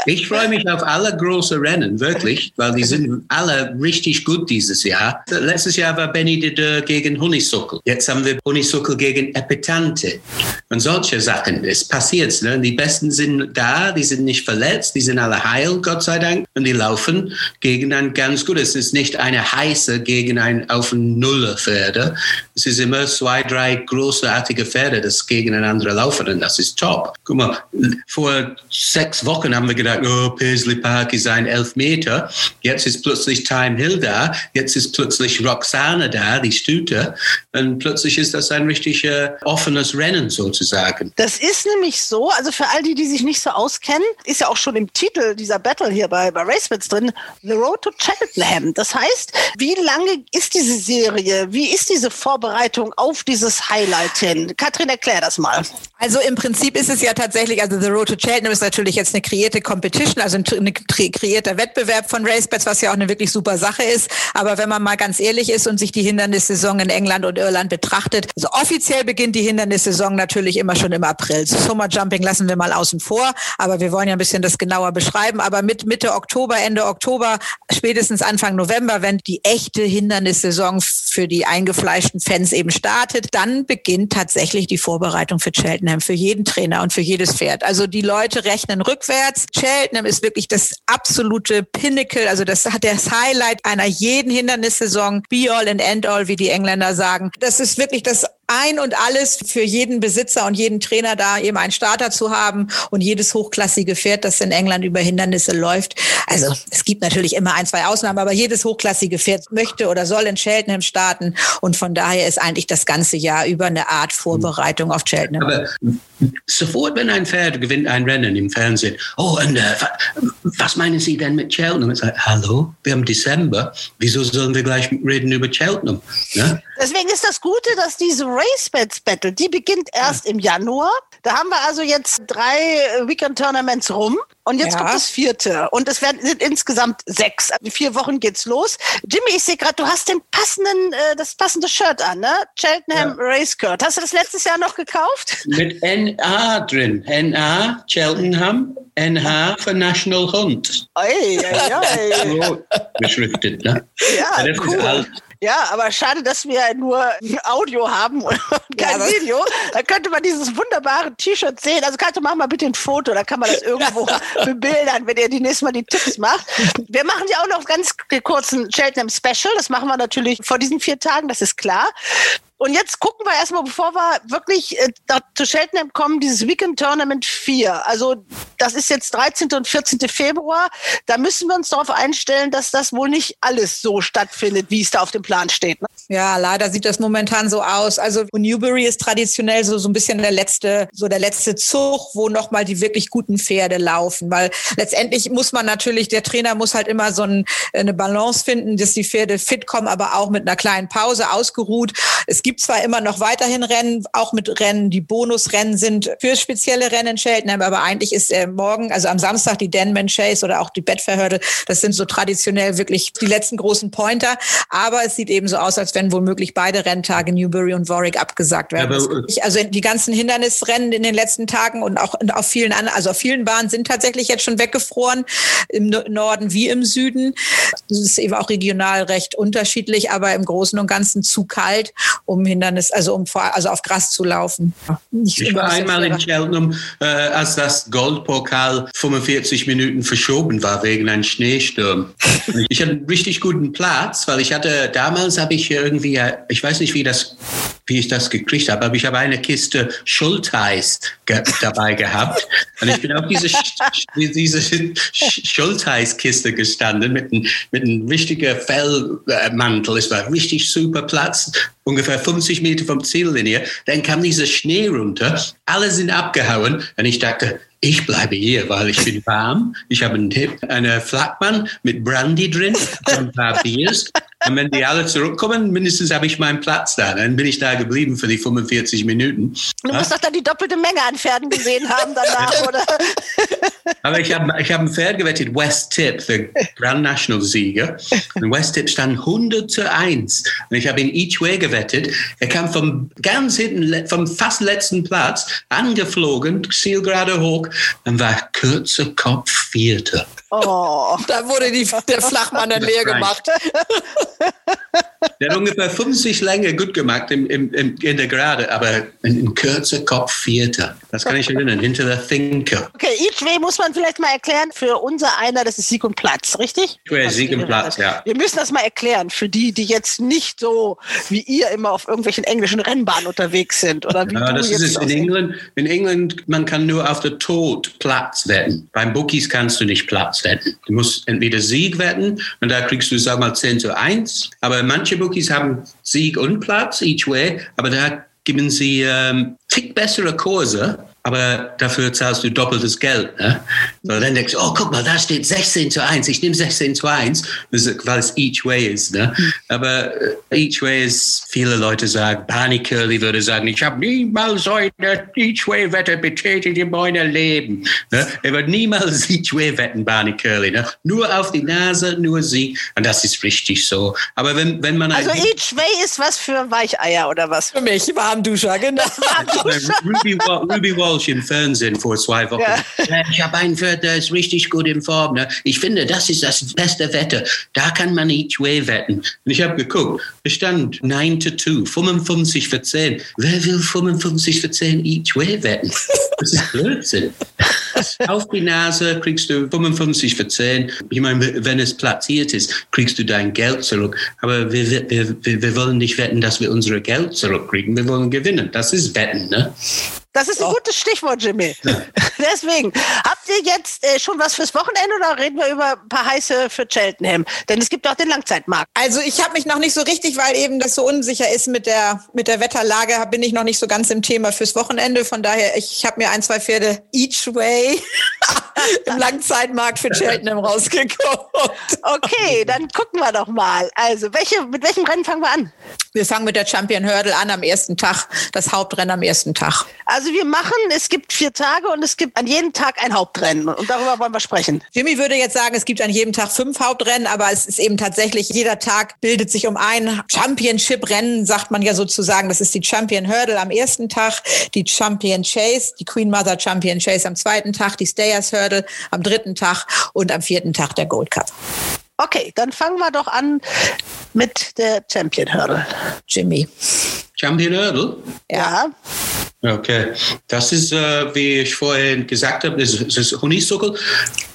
Ich freue mich auf alle großen Rennen, wirklich, weil die sind alle richtig gut dieses Jahr. Letztes Jahr war Benny de Deux gegen Honeysuckle. Jetzt haben wir Honeysuckle gegen Epitante. Und solche Sachen. Es passiert. Ne? Die Besten sind da, die sind nicht verletzt, die sind alle heil, Gott sei Dank. Und die laufen gegen ein ganz gut. Es ist nicht eine heiße gegen ein auf Nuller Pferde. Es ist immer zwei, drei großartige Pferde, das gegeneinander laufen. Und das ist top. Guck mal, vor sechs Wochen haben wir gedacht, oh, Paisley Park ist ein Elfmeter. Jetzt ist plötzlich Time Hill da. Jetzt ist plötzlich Roxana da, die Stute. Und plötzlich ist das ein richtig äh, offenes Rennen sozusagen. Das ist nämlich so, also für all die, die sich nicht so auskennen, ist ja auch schon im Titel dieser Battle hier bei, bei RaceBets drin, The Road to Cheltenham. Das heißt, wie lange ist diese Serie? Wie ist diese Vorbereitung auf dieses Highlight hin? Katrin, erklär das mal. Also im Prinzip ist es ja tatsächlich, also The Road to Cheltenham ist natürlich jetzt eine kreierte Competition, also ein ein kreierter Wettbewerb von RaceBets, was ja auch eine wirklich super Sache ist. Aber wenn man mal ganz ehrlich ist und sich die Hindernissaison in England und Irland betrachtet, also offiziell beginnt die Hindernissaison natürlich immer schon im April. Summer Jumping lassen wir mal außen vor, aber wir wollen ja ein bisschen das genauer beschreiben. Aber mit Mitte Oktober, Ende Oktober, spätestens Anfang November, wenn die echte Hindernissaison für die eingefleischten Fans eben startet, dann beginnt tatsächlich die Vorbereitung für Cheltenham, für jeden Trainer und für jedes Pferd. Also die Leute rechnen rückwärts. Cheltenham ist wirklich das absolute Pinnacle, also das hat das Highlight einer jeden Hindernissaison, be all and end all, wie die Engländer sagen. Das ist wirklich das ein und alles für jeden Besitzer und jeden Trainer da eben einen Starter zu haben und jedes hochklassige Pferd, das in England über Hindernisse läuft. Also es gibt natürlich immer ein, zwei Ausnahmen, aber jedes hochklassige Pferd möchte oder soll in Cheltenham starten und von daher ist eigentlich das ganze Jahr über eine Art Vorbereitung auf Cheltenham. Aber sofort, wenn ein Pferd gewinnt ein Rennen im Fernsehen, oh, und äh, wa- was meinen Sie denn mit Cheltenham? Ich sage, hallo, wir haben Dezember, wieso sollen wir gleich reden über Cheltenham? Ne? Deswegen ist das Gute, dass diese RaceBets Battle, die beginnt erst im Januar. Da haben wir also jetzt drei äh, Weekend Tournaments rum. Und jetzt Ja. kommt das vierte. Und es werden, sind insgesamt sechs. In vier Wochen geht's los. Jimmy, ich sehe gerade, du hast den passenden, äh, das passende Shirt an, ne? Cheltenham Race Skirt. Hast du das letztes Jahr noch gekauft? Mit NA drin. NA, Cheltenham, NH für National Hunt. Oi, oi, oi. Rot beschriftet, ne? Ja, das ist cool. alt. Ja, aber schade, dass wir nur Audio haben und kein das- Video. Da könnte man dieses wunderbare T-Shirt sehen. Also Katja, mach mal bitte ein Foto, da kann man das irgendwo bebildern, wenn ihr die nächste Mal die Tipps macht. Wir machen ja auch noch ganz kurzen Cheltenham Special. Das machen wir natürlich vor diesen vier Tagen, das ist klar. Und jetzt gucken wir erstmal, bevor wir wirklich äh, zu Cheltenham kommen, dieses Weekend Tournament 4. Also das ist jetzt 13. und 14. Februar. Da müssen wir uns darauf einstellen, dass das wohl nicht alles so stattfindet, wie es da auf dem Plan steht. Ne? Ja, leider sieht das momentan so aus. Also Newbury ist traditionell so, so ein bisschen der letzte, so der letzte Zug, wo nochmal die wirklich guten Pferde laufen. Weil letztendlich muss man natürlich, der Trainer muss halt immer so ein, eine Balance finden, dass die Pferde fit kommen, aber auch mit einer kleinen Pause ausgeruht. Es gibt zwar immer noch weiterhin Rennen, auch mit Rennen, die Bonusrennen sind für spezielle Rennen in Cheltenham, aber eigentlich ist äh, morgen, also am Samstag die Denman Chase oder auch die Bettverhörde, das sind so traditionell wirklich die letzten großen Pointer. Aber es sieht eben so aus, als wenn womöglich beide Renntage Newbury und Warwick abgesagt werden. Aber, also die ganzen Hindernisrennen in den letzten Tagen und auch auf vielen anderen, also auf vielen Bahnen sind tatsächlich jetzt schon weggefroren, im Norden wie im Süden. Das ist eben auch regional recht unterschiedlich, aber im Großen und Ganzen zu kalt, um Hindernis, also um vor, also auf Gras zu laufen. Nicht ich war einmal in Cheltenham, äh, als das Goldpokal 45 Minuten verschoben war wegen einem Schneesturm. ich hatte einen richtig guten Platz, weil ich hatte damals habe ich irgendwie, ich weiß nicht, wie das wie ich das gekriegt habe, aber ich habe eine Kiste Schulteis ge dabei gehabt. Und ich bin auf diese, diese Schulteiskiste gestanden mit einem, mit einem richtigen Fellmantel. Es war richtig super Platz, ungefähr 50 Meter vom Ziellinie. Dann kam dieser Schnee runter, alle sind abgehauen und ich dachte, ich bleibe hier, weil ich bin warm. Ich habe einen Tipp, eine Flakmann mit Brandy drin, ein paar Biers. Und wenn die alle zurückkommen, mindestens habe ich meinen Platz da. Dann bin ich da geblieben für die 45 Minuten. Du musst doch dann die doppelte Menge an Pferden gesehen haben danach, oder? Aber ich habe ich hab ein Pferd gewettet, West Tip, der Grand National Sieger. Und West Tip stand 100 zu 1. Und ich habe ihn each way gewettet. Er kam vom ganz hinten, vom fast letzten Platz, angeflogen, zielgerade hoch, und war kürzer Kopf Vierter. Oh. Da wurde die, der Flachmann dann leer gemacht. Der hat ungefähr 50 Länge gut gemacht im, im, im, in der Gerade, aber ein kürzer Kopf Vierter. Das kann ich erinnern, hinter der Thinker. Okay, each way muss man vielleicht mal erklären. Für unser einer, das ist Sieg und Platz, richtig? Way, Sieg und Platz, ja. Wir müssen das mal erklären für die, die jetzt nicht so wie ihr immer auf irgendwelchen englischen Rennbahnen unterwegs sind. Oder wie ja, das ist es. In England, in England, man kann nur auf der Tod Platz wetten. Beim Bookies kannst du nicht Platz wetten. Du musst entweder Sieg wetten und da kriegst du, sag mal, 10 zu 1. Aber manche Bookies haben Sieg und Platz each way, aber da geben sie ähm, tick bessere Kurse aber dafür zahlst du doppeltes Geld. Ne? So, dann denkst du, oh, guck mal, da steht 16 zu 1, ich nehme 16 zu 1, weil es each way ist. Ne? Aber äh, each way ist, viele Leute sagen, Barney Curly würde sagen, ich habe niemals so eine each way Wette betätigt in meinem Leben. Ne? Er wird niemals each way wetten, Barney Curly. Ne? Nur auf die Nase, nur sie. Und das ist richtig so. Aber wenn, wenn man... Also each way ist was für Weicheier oder was? Für mich, Warmduscher, genau. Warmduscher. Ruby, Ruby Wall Walsh im Fernsehen vor zwei Wochen. Ja. Ich habe einen Pferd, der ist richtig gut in Form. Ne? Ich finde, das ist das beste Wetter. Da kann man each way wetten. Und ich habe geguckt, es stand 9 to 2, 55 für 10. Wer will 55 für 10 each way wetten? Das ist Blödsinn. Auf die Nase kriegst du 55 für 10. Ich meine, wenn es platziert ist, kriegst du dein Geld zurück. Aber wir, wir, wir, wir wollen nicht wetten, dass wir unsere Geld zurückkriegen. Wir wollen gewinnen. Das ist Wetten, ne? Das ist ein oh. gutes Stichwort, Jimmy. Ja. Deswegen, ihr jetzt äh, schon was fürs Wochenende oder reden wir über ein paar heiße für Cheltenham? Denn es gibt auch den Langzeitmarkt. Also ich habe mich noch nicht so richtig, weil eben das so unsicher ist mit der, mit der Wetterlage, bin ich noch nicht so ganz im Thema fürs Wochenende. Von daher, ich habe mir ein, zwei Pferde each way im Langzeitmarkt für Cheltenham rausgeguckt. Okay, dann gucken wir doch mal. Also, welche, mit welchem Rennen fangen wir an? Wir fangen mit der Champion Hurdle an am ersten Tag, das Hauptrennen am ersten Tag. Also wir machen, es gibt vier Tage und es gibt an jedem Tag ein Hauptrennen und darüber wollen wir sprechen. Jimmy würde jetzt sagen, es gibt an jedem Tag fünf Hauptrennen, aber es ist eben tatsächlich, jeder Tag bildet sich um ein Championship-Rennen, sagt man ja sozusagen. Das ist die Champion Hurdle am ersten Tag, die Champion Chase, die Queen Mother Champion Chase am zweiten Tag, die Stayers Hurdle am dritten Tag und am vierten Tag der Gold Cup. Okay, dann fangen wir doch an mit der Champion Hurdle. Jimmy. Champion Hurdle? Ja. Okay, das ist, äh, wie ich vorhin gesagt habe, das, ist Honeysuckle.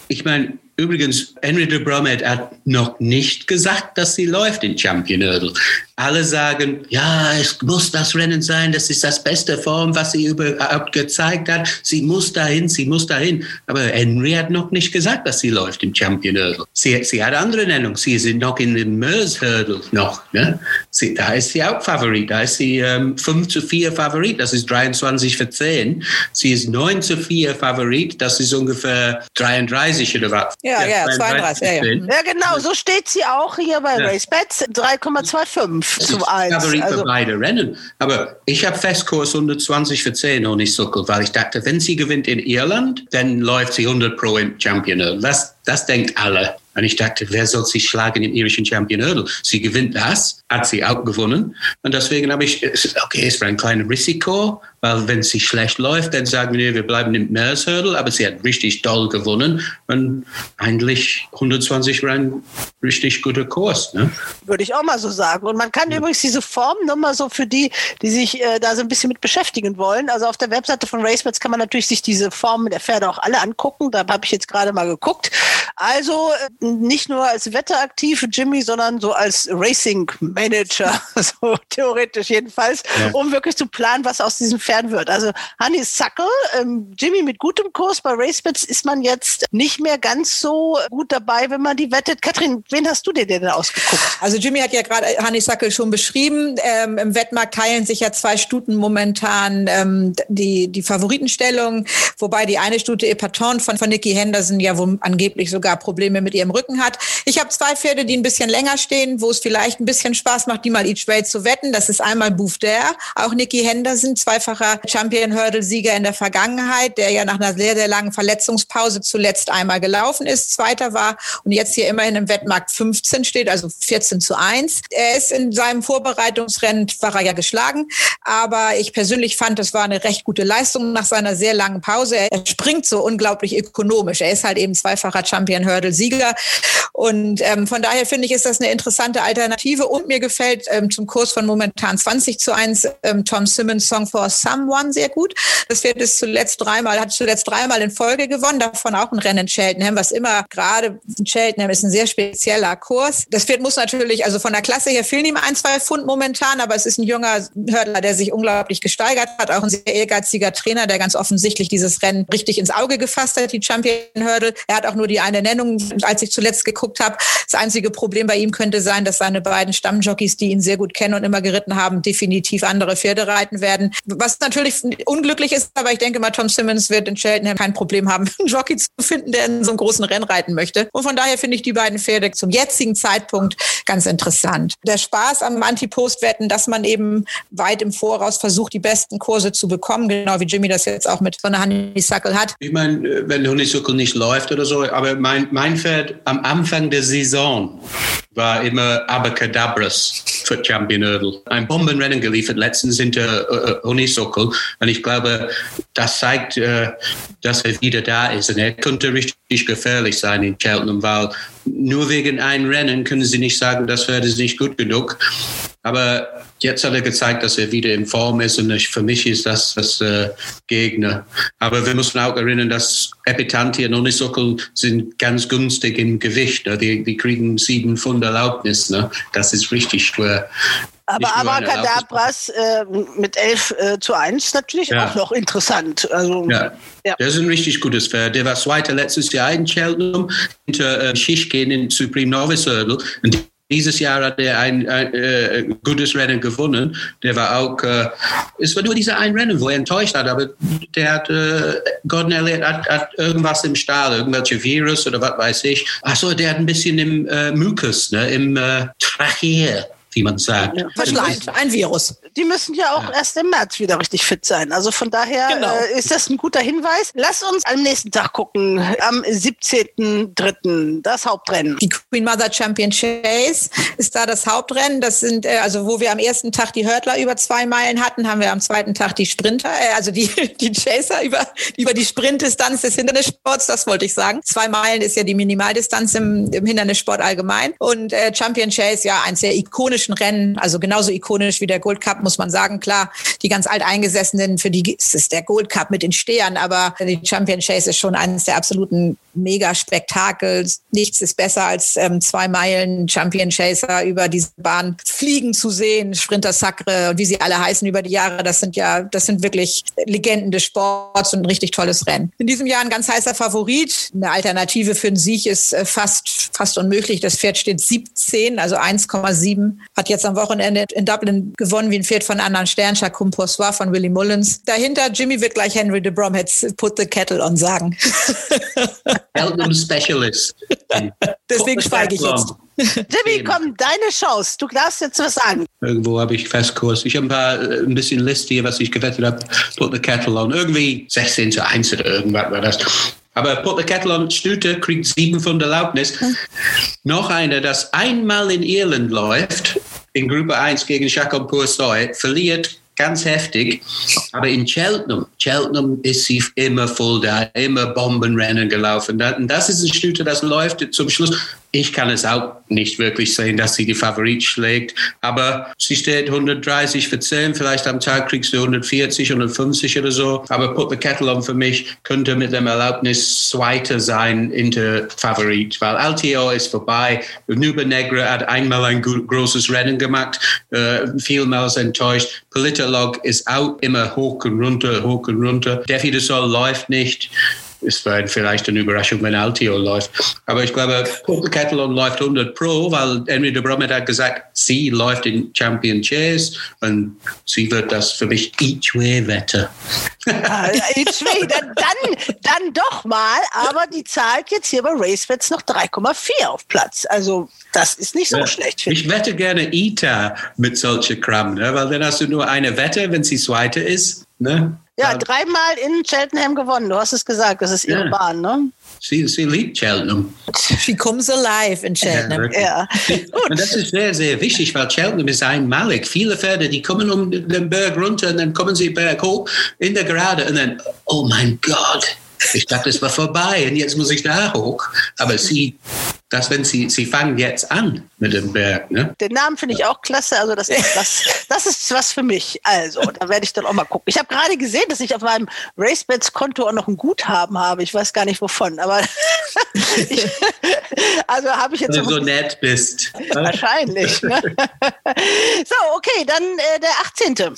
Ich meine, Übrigens, Henry de Bromet hat noch nicht gesagt, dass sie läuft in Champion Hurdle. Alle sagen, ja, es muss das Rennen sein, das ist das beste Form, was sie überhaupt gezeigt hat. Sie muss dahin, sie muss dahin. Aber Henry hat noch nicht gesagt, dass sie läuft im Champion Hurdle. Sie, sie hat andere Nennungen. Sie sind noch in den Mers Hurdle noch. Ne? Sie, da ist sie auch Favorit. Da ist sie ähm, 5 zu 4 Favorit. Das ist 23 für 10. Sie ist 9 zu 4 Favorit. Das ist ungefähr 33 oder was? Ja, ja, 32. Ja, ja. ja, genau. So steht sie auch hier bei ja. RaceBets. 3,25 zu 1. Favorit also, für beide Rennen. Aber ich habe Festkurs 120 für 10 Honeysuckle, weil ich dachte, wenn sie gewinnt in Irland, dann läuft sie 100 Pro im Champion. Das, das denkt alle. Und ich dachte, wer soll sie schlagen im irischen Champion Hurdle? Sie gewinnt das, hat sie auch gewonnen. Und deswegen habe ich, okay, es war ein kleines Risiko, weil wenn sie schlecht läuft, dann sagen wir, wir bleiben im Mears Hurdle, aber sie hat richtig doll gewonnen. Und eigentlich 120 war ein richtig guter Kurs. Ne? Würde ich auch mal so sagen. Und man kann ja. übrigens diese Form nur mal so für die, die sich äh, da so ein bisschen mit beschäftigen wollen. Also auf der Webseite von RaceBets kann man natürlich sich diese Formen der Pferde auch alle angucken. Da habe ich jetzt gerade mal geguckt. Also äh, nicht nur als wetteraktive Jimmy, sondern so als Racing Manager, so theoretisch jedenfalls, ja. um wirklich zu planen, was aus diesem Pferd wird. Also Honey Suckle, ähm, Jimmy mit gutem Kurs bei RaceBets ist man jetzt nicht mehr ganz so gut dabei, wenn man die wettet. Katrin, wen hast du dir denn ausgeguckt? Also Jimmy hat ja gerade Honey Suckle schon beschrieben. Ähm, Im Wettmarkt teilen sich ja zwei Stuten momentan ähm, die, die Favoritenstellung, wobei die eine Stute Epaton von, von Nikki Henderson ja wo angeblich sogar Probleme mit ihrem Rücken hat. Ich habe zwei Pferde, die ein bisschen länger stehen, wo es vielleicht ein bisschen Spaß macht, die mal each way zu wetten. Das ist einmal Boof Dare, auch Nicky Henderson, zweifacher Champion-Hurdle-Sieger in der Vergangenheit, der ja nach einer sehr, sehr langen Verletzungspause zuletzt einmal gelaufen ist, zweiter war und jetzt hier immerhin im Wettmarkt 15 steht, also 14 zu 1. Er ist in seinem Vorbereitungsrennen, war er ja geschlagen, aber ich persönlich fand, es war eine recht gute Leistung nach seiner sehr langen Pause. Er springt so unglaublich ökonomisch. Er ist halt eben zweifacher Champion Hurdle-Sieger. Und ähm, von daher finde ich, ist das eine interessante Alternative. Und mir gefällt ähm, zum Kurs von momentan 20 zu 1 ähm, Tom Simmons Song for Someone sehr gut. Das wird es zuletzt dreimal, hat zuletzt dreimal in Folge gewonnen, davon auch ein Rennen in Cheltenham, was immer gerade in Cheltenham ist ein sehr spezieller Kurs. Das Pferd muss natürlich, also von der Klasse her fehlen ihm ein, zwei Pfund momentan, aber es ist ein junger Hurdler, der sich unglaublich gesteigert hat, auch ein sehr ehrgeiziger Trainer, der ganz offensichtlich dieses Rennen richtig ins Auge gefasst hat, die Champion Hurdle. Er hat auch nur die eine Nennung, als ich zuletzt geguckt habe. Das einzige Problem bei ihm könnte sein, dass seine beiden Stammjockeys, die ihn sehr gut kennen und immer geritten haben, definitiv andere Pferde reiten werden. Was natürlich unglücklich ist, aber ich denke mal, Tom Simmons wird in Cheltenham kein Problem haben, einen Jockey zu finden, der in so einem großen Rennen reiten möchte. Und von daher finde ich die beiden Pferde zum jetzigen Zeitpunkt ganz interessant. Der Spaß am Anti-Post-Wetten, dass man eben weit im Voraus versucht, die besten Kurse zu bekommen, genau wie Jimmy das jetzt auch mit so einer Honeysuckle hat. Ich meine, wenn Honeysuckle nicht läuft oder so, aber mein, mein Pferd am Anfang der Saison war immer Abacadabras für Champion Hurdle. Ein Bombenrennen geliefert letztens hinter uh, Honeysuckle und ich glaube, das zeigt, uh, dass er wieder da ist und er könnte richtig gefährlich sein in Cheltenham, weil nur wegen einem Rennen können sie nicht sagen, das ist nicht gut genug. Aber jetzt hat er gezeigt, dass er wieder in Form ist und für mich ist das das äh, Gegner. Aber wir müssen auch erinnern, dass Epitanti und Honeysuckle sind ganz günstig im Gewicht. Ne? Die, die kriegen sieben Pfund Erlaubnis. Ne? Das ist richtig schwer. Aber Abracadabras äh, mit 11 äh, zu 1 natürlich ja. auch noch interessant. Also, ja. ja. Das ist ein richtig gutes Pferd. Der war Zweiter letztes Jahr in Cheltenham hinter äh, Schischken in Supreme Novice Hurdle. Und dieses Jahr hat er ein, ein äh, gutes Rennen gewonnen. Der war auch, äh, es war nur dieser ein Rennen, wo er enttäuscht hat, aber der hat, äh, Gordon Elliott hat, hat irgendwas im Stahl, irgendwelche Virus oder was weiß ich. Achso, der hat ein bisschen im Mucus, ne, im äh, Trachea wie man sagt. Ja, Verschleiß, ein Virus. Die müssen ja auch ja. erst im März wieder richtig fit sein. Also von daher genau. äh, ist das ein guter Hinweis. Lass uns am nächsten Tag gucken, am 17.03. das Hauptrennen. Die Queen Mother Champion Chase ist da das Hauptrennen. Das sind, äh, also wo wir am ersten Tag die Hörtler über zwei Meilen hatten, haben wir am zweiten Tag die Sprinter, äh, also die, die Chaser über, über die Sprintdistanz des Hindernissports, das wollte ich sagen. Zwei Meilen ist ja die Minimaldistanz im, im Hindernissport allgemein. Und äh, Champion Chase, ja, ein sehr ikonisches ikonischen Rennen, also genauso ikonisch wie der Gold Cup, muss man sagen. Klar, die ganz alteingesessenen, für die ist es der Gold Cup mit den Stehern, aber die Champion Chase ist schon eines der absoluten Mega-Spektakel. Nichts ist besser als ähm, zwei Meilen Champion Chaser über diese Bahn fliegen zu sehen, Sprinter Sacre und wie sie alle heißen über die Jahre. Das sind ja, das sind wirklich Legenden des Sports und ein richtig tolles Rennen. In diesem Jahr ein ganz heißer Favorit. Eine Alternative für einen Sieg ist äh, fast, fast unmöglich. Das Pferd steht 17, also 1,7. Hat jetzt am Wochenende in Dublin gewonnen wie ein Pferd von anderen Stern, Chacun Poursoir von Willie Mullins. Dahinter Jimmy wird gleich Henry de Bromheads Put the Kettle on sagen. Elton Specialist. Deswegen schweige ich jetzt. Jimmy, komm, deine Chance. Du darfst jetzt was sagen. Irgendwo habe ich Festkurs. Ich habe ein paar, äh, ein bisschen Liste hier, was ich gewettet habe. Put the Kettle on. Irgendwie 16 zu 1 oder irgendwas war das. Aber Put the Kettle on Stüte kriegt sieben Pfund Erlaubnis. Noch eine, das einmal in Irland läuft, in Gruppe 1 gegen Chacon Poursoy, verliert ganz heftig. Aber in Cheltenham, Cheltenham ist sie immer voll da, immer Bombenrennen gelaufen. Und das ist ein Stüte, das läuft zum Schluss. Ich kann es auch nicht wirklich sehen, dass sie die Favorit schlägt, aber sie steht 130 für 10, vielleicht am Tag kriegst du 140, 150 oder so. Aber Put the Kettle on für mich könnte mit dem Erlaubnis Zweiter sein in der Favorit, weil LTO ist vorbei. Nuba Negra hat einmal ein großes Rennen gemacht, äh, vielmals enttäuscht. Politolog ist auch immer hoch und runter, hoch und runter. Defi de Sol läuft nicht es wäre vielleicht eine Überraschung, wenn Altio läuft. Aber ich glaube, Catalan läuft 100 Pro, weil Henry de Bromet hat gesagt, sie läuft in Champion Chase und sie wird das für mich each way wetter. Ah, each way, dann, dann, dann doch mal, aber die zahlt jetzt hier bei RaceBets noch 3,4 auf Platz. Also das ist nicht so Ja. schlecht. Ich wette gerne ITA mit solchen Kram, ne? weil dann hast du nur eine Wette, wenn sie zweite ist. Ne? Ja, dreimal in Cheltenham gewonnen. Du hast es gesagt, das ist ihre Ja. Bahn, ne? sie, sie liebt Cheltenham. She comes alive in Cheltenham. wirklich. Ja. Und das ist sehr, sehr wichtig, weil Cheltenham ist einmalig. Viele Pferde, die kommen um den Berg runter und dann kommen sie berg hoch in der Gerade und dann, oh mein Gott, ich dachte, es war vorbei und jetzt muss ich da hoch. Aber sie, das, wenn sie, sie fangen jetzt an mit dem Berg, ne? Den Namen finde ich auch klasse. Also das ist was, das ist was für mich. Also da werde ich dann auch mal gucken. Ich habe gerade gesehen, dass ich auf meinem RaceBets-Konto auch noch ein Guthaben habe. Ich weiß gar nicht wovon, aber ich, also habe ich jetzt Wenn du so nett bist. wahrscheinlich. Ne? So, okay, dann äh, der 18.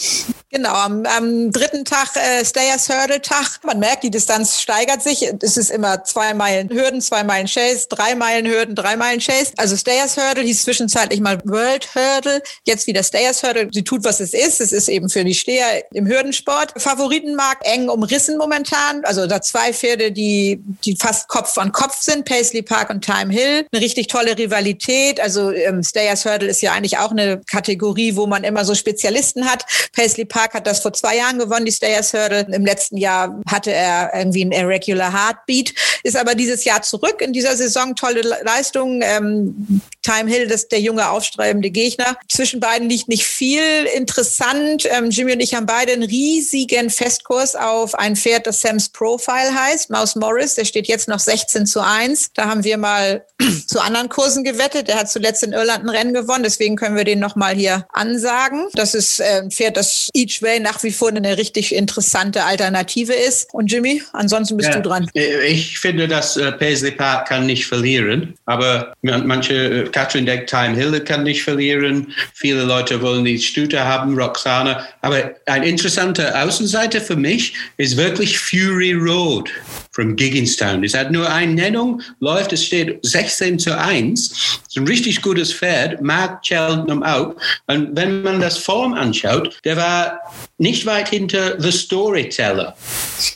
Genau, am, am dritten Tag, äh, Stayers Hurdle Tag. Man merkt, die Distanz steigert sich. Es ist immer zwei Meilen Hürden, zwei Meilen Chase, drei Meilen Hürden, drei Meilen Chase. Also Stayers Hurdle hieß zwischenzeitlich mal World Hurdle. Jetzt wieder Stayers Hurdle. Sie tut, was es ist. Es ist eben für die Steher im Hürdensport. Favoritenmarkt eng umrissen momentan. Also da zwei Pferde, die, die fast Kopf an Kopf sind. Paisley Park und Time Hill. Eine richtig tolle Rivalität. Also ähm, Stayers Hurdle ist ja eigentlich auch eine Kategorie, wo man immer so Spezialisten hat. Paisley Park hat das vor zwei Jahren gewonnen, die Stayers Hurdle. Im letzten Jahr hatte er irgendwie einen Irregular Heartbeat, ist aber dieses Jahr zurück in dieser Saison. Tolle Le- Leistung. Ähm, Time Hill, das ist der junge aufstrebende Gegner. Zwischen beiden liegt nicht viel. Interessant. Ähm, Jimmy und ich haben beide einen riesigen Festkurs auf ein Pferd, das Sam's Profile heißt. Mouse Morris, der steht jetzt noch 16 zu 1. Da haben wir mal zu anderen Kursen gewettet. Der hat zuletzt in Irland ein Rennen gewonnen. Deswegen können wir den nochmal hier ansagen. Das ist äh, ein Pferd, das Each Way nach wie vor eine richtig interessante Alternative ist. Und Jimmy, ansonsten bist Ja. du dran. Ich finde, dass äh, Paisley Park kann nicht verlieren, aber man- manche, äh, Catherine Deck Time Hill kann nicht verlieren. Viele Leute wollen die Stute haben, Roxana. Aber ein interessanter Außenseiter für mich ist wirklich Fury Road from Gigginstown. Es hat nur eine Nennung, läuft, es steht 16 zu 1. ist ein richtig gutes Pferd, mag Cheltenham auch. Und wenn man das Form anschaut, der war nicht weit hinter The Storyteller.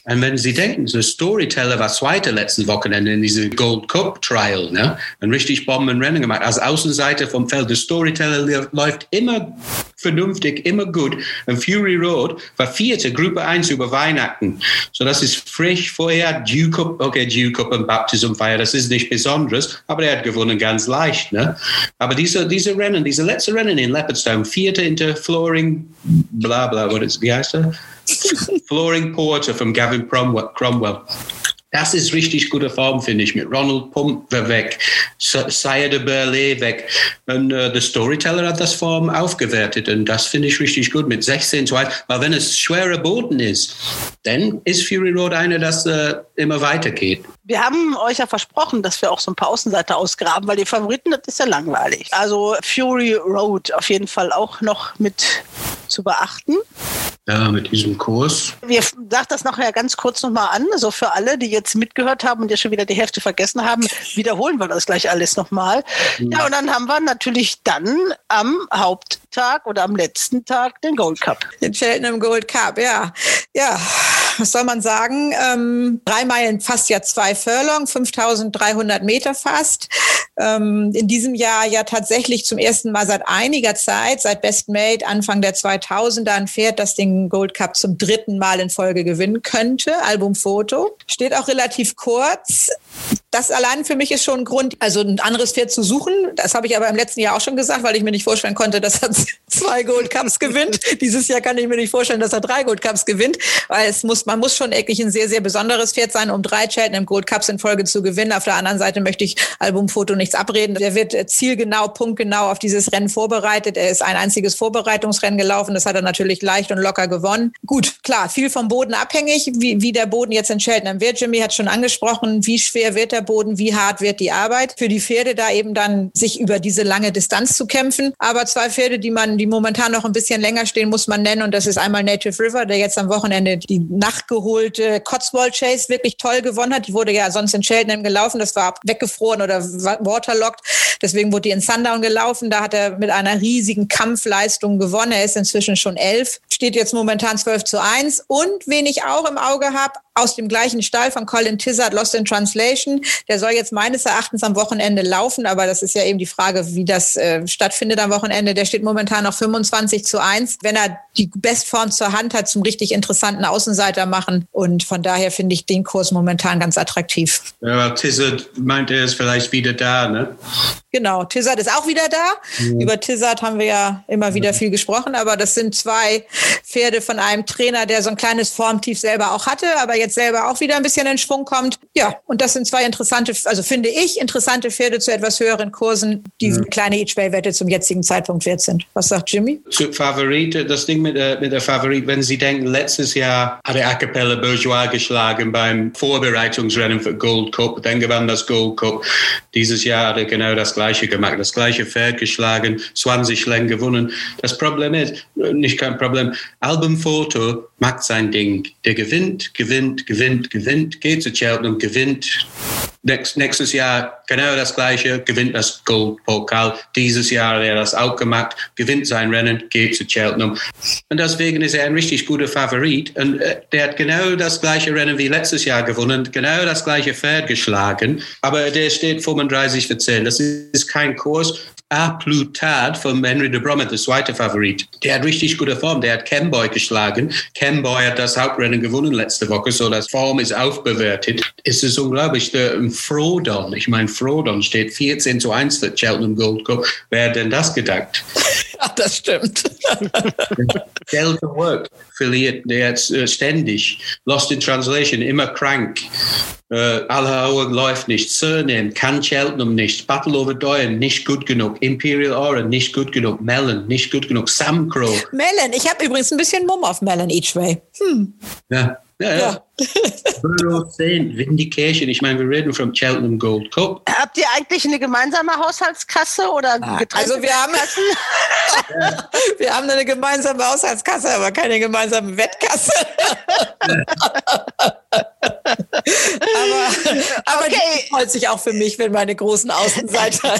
Und wenn Sie denken, The Storyteller war zweiter letzten Wochenende in diesem Gold Cup Trial, ne? Ein richtig Bombenrennen gemacht. Als Außenseiter vom Feld. The Storyteller läuft immer vernünftig, immer gut. Und Fury Road war vierte, Gruppe 1 über Weihnachten. So, das ist frisch. Vorher Dew Cup, okay, Dew Cup und Baptism Feier, das ist nicht Besonderes, aber er hat gewonnen ganz leicht, ne? Aber diese, diese Rennen, diese letzte Rennen in Leopardstown, vierte hinter Flooring, bla bla, what is, wie heißt er? Flooring Porter von Gavin Cromwell. Das ist richtig gute Form, finde ich. Mit Ronald Pump weg, Sayed de Burley weg. Und äh, der Storyteller hat das Form aufgewertet. Und das finde ich richtig gut mit 16 zu 1. Weil wenn es schwerer Boden ist, dann ist Fury Road eine, das äh, immer weitergeht. Wir haben euch ja versprochen, dass wir auch so ein paar Außenseiter ausgraben, weil die Favoriten, das ist ja langweilig. Also Fury Road auf jeden Fall auch noch mit zu beachten. Ja, mit diesem Kurs. Wir sagen das nachher ganz kurz nochmal an. So für alle, die jetzt mitgehört haben und ja schon wieder die Hälfte vergessen haben, wiederholen wir das gleich alles nochmal. Mhm. Ja, und dann haben wir natürlich dann am Haupttag oder am letzten Tag den Gold Cup. Den Cheltenham Gold Cup, ja. Ja, was soll man sagen? Ähm, drei Meilen fast ja zwei Furlong, 5300 Meter fast. Ähm, in diesem Jahr ja tatsächlich zum ersten Mal seit einiger Zeit, seit Best Made Anfang der 2000er, ein Pferd, das den Gold Cup zum dritten Mal in Folge gewinnen könnte. Albumfoto. Steht auch relativ kurz. Das allein für mich ist schon ein Grund, also ein anderes Pferd zu suchen. Das habe ich aber im letzten Jahr auch schon gesagt, weil ich mir nicht vorstellen konnte, dass er zwei Gold Cups gewinnt. Dieses Jahr kann ich mir nicht vorstellen, dass er drei Gold Cups gewinnt, weil es muss, man muss schon wirklich ein sehr, sehr besonderes Pferd sein, um drei Cheltenham Gold Cups in Folge zu gewinnen. Auf der anderen Seite möchte ich Albumfoto nichts abreden. Der wird zielgenau, punktgenau auf dieses Rennen vorbereitet. Er ist ein einziges Vorbereitungsrennen gelaufen. Das hat er natürlich leicht und locker gewonnen. Gut, klar, viel vom Boden abhängig, wie, wie der Boden jetzt in Cheltenham wird. Jimmy hat schon angesprochen, wie schwer wird der Boden, wie hart wird die Arbeit. Für die Pferde da eben dann sich über diese lange Distanz zu kämpfen. Aber zwei Pferde, die man, die momentan noch ein bisschen länger stehen, muss man nennen. Und das ist einmal Native River, der jetzt am Wochenende die nachgeholte Cotswold Chase wirklich toll gewonnen hat. Die wurde ja sonst in Cheltenham gelaufen. Das war weggefroren oder waterlocked. Deswegen wurde die in Sundown gelaufen. Da hat er mit einer riesigen Kampfleistung gewonnen. Er ist inzwischen schon elf, steht jetzt momentan 12 zu 1. Und wen ich auch im Auge habe, aus dem gleichen Stall von Colin Tizard, Lost in Translation. Der soll jetzt meines Erachtens am Wochenende laufen, aber das ist ja eben die Frage, wie das äh, stattfindet am Wochenende. Der steht momentan noch 25 zu 1. Wenn er die Bestform zur Hand hat, zum richtig interessanten Außenseiter machen. Und von daher finde ich den Kurs momentan ganz attraktiv. Ja, Tizard meint, er ist vielleicht wieder da, ne? Genau, Tizard ist auch wieder da. Ja. Über Tizard haben wir ja immer wieder viel gesprochen, aber das sind zwei Pferde von einem Trainer, der so ein kleines Formtief selber auch hatte, aber jetzt selber auch wieder ein bisschen in Schwung kommt. Ja, und das sind zwei interessante, also finde ich, interessante Pferde zu etwas höheren Kursen, die ja. kleine Each-Way-Wette zum jetzigen Zeitpunkt wert sind. Was sagt Jimmy? Zu Favorit, das Ding mit der, mit der Favorit, wenn Sie denken, letztes Jahr hat er Acapella Bourgeois geschlagen beim Vorbereitungsrennen für Gold Cup, dann gewann das Gold Cup. Dieses Jahr hat er genau das Gleiche gemacht, das gleiche Pferd geschlagen, 20 Längen gewonnen. Das Problem ist, nicht kein Problem, Albumfoto macht sein Ding. Der gewinnt, gewinnt, gewinnt, gewinnt, geht zu Cheltenham, gewinnt. Nächst, nächstes Jahr genau das Gleiche, gewinnt das Goldpokal. Dieses Jahr hat er das auch gemacht, gewinnt sein Rennen, geht zu Cheltenham. Und deswegen ist er ein richtig guter Favorit. Und äh, der hat genau das gleiche Rennen wie letztes Jahr gewonnen, genau das gleiche Pferd geschlagen. Aber der steht 35 für 10. Das ist kein Kurs. A Plutard von Henry de Brommet, der zweite Favorit. Der hat richtig gute Form. Der hat Camboy geschlagen. Camboy hat das Hauptrennen gewonnen letzte Woche, so das Form ist aufbewertet. Es ist unglaublich. Der Frodon, ich meine, Frodon steht 14 zu 1 für Cheltenham Gold Cup. Wer hat denn das gedacht? Ja, das stimmt. Delta Work verliert der jetzt äh, ständig. Lost in Translation, immer krank. Äh, Alhaur läuft nicht. Surname, kann Cheltenham nicht. Battle over Doyen, nicht gut genug. Imperial Aura, nicht gut genug. Melon, nicht gut genug. Sam Crow. Melon, ich habe übrigens ein bisschen Mumm auf Melon each way. Hm. Ja. Ja, ja. Borough Saint, Vindication. Ich meine, wir reden vom Cheltenham Gold Cup. Habt ihr eigentlich eine gemeinsame Haushaltskasse oder ah, Also wir haben, wir haben eine gemeinsame Haushaltskasse, aber keine gemeinsame Wettkasse. aber aber okay. die freut sich auch für mich, wenn meine großen Außenseiter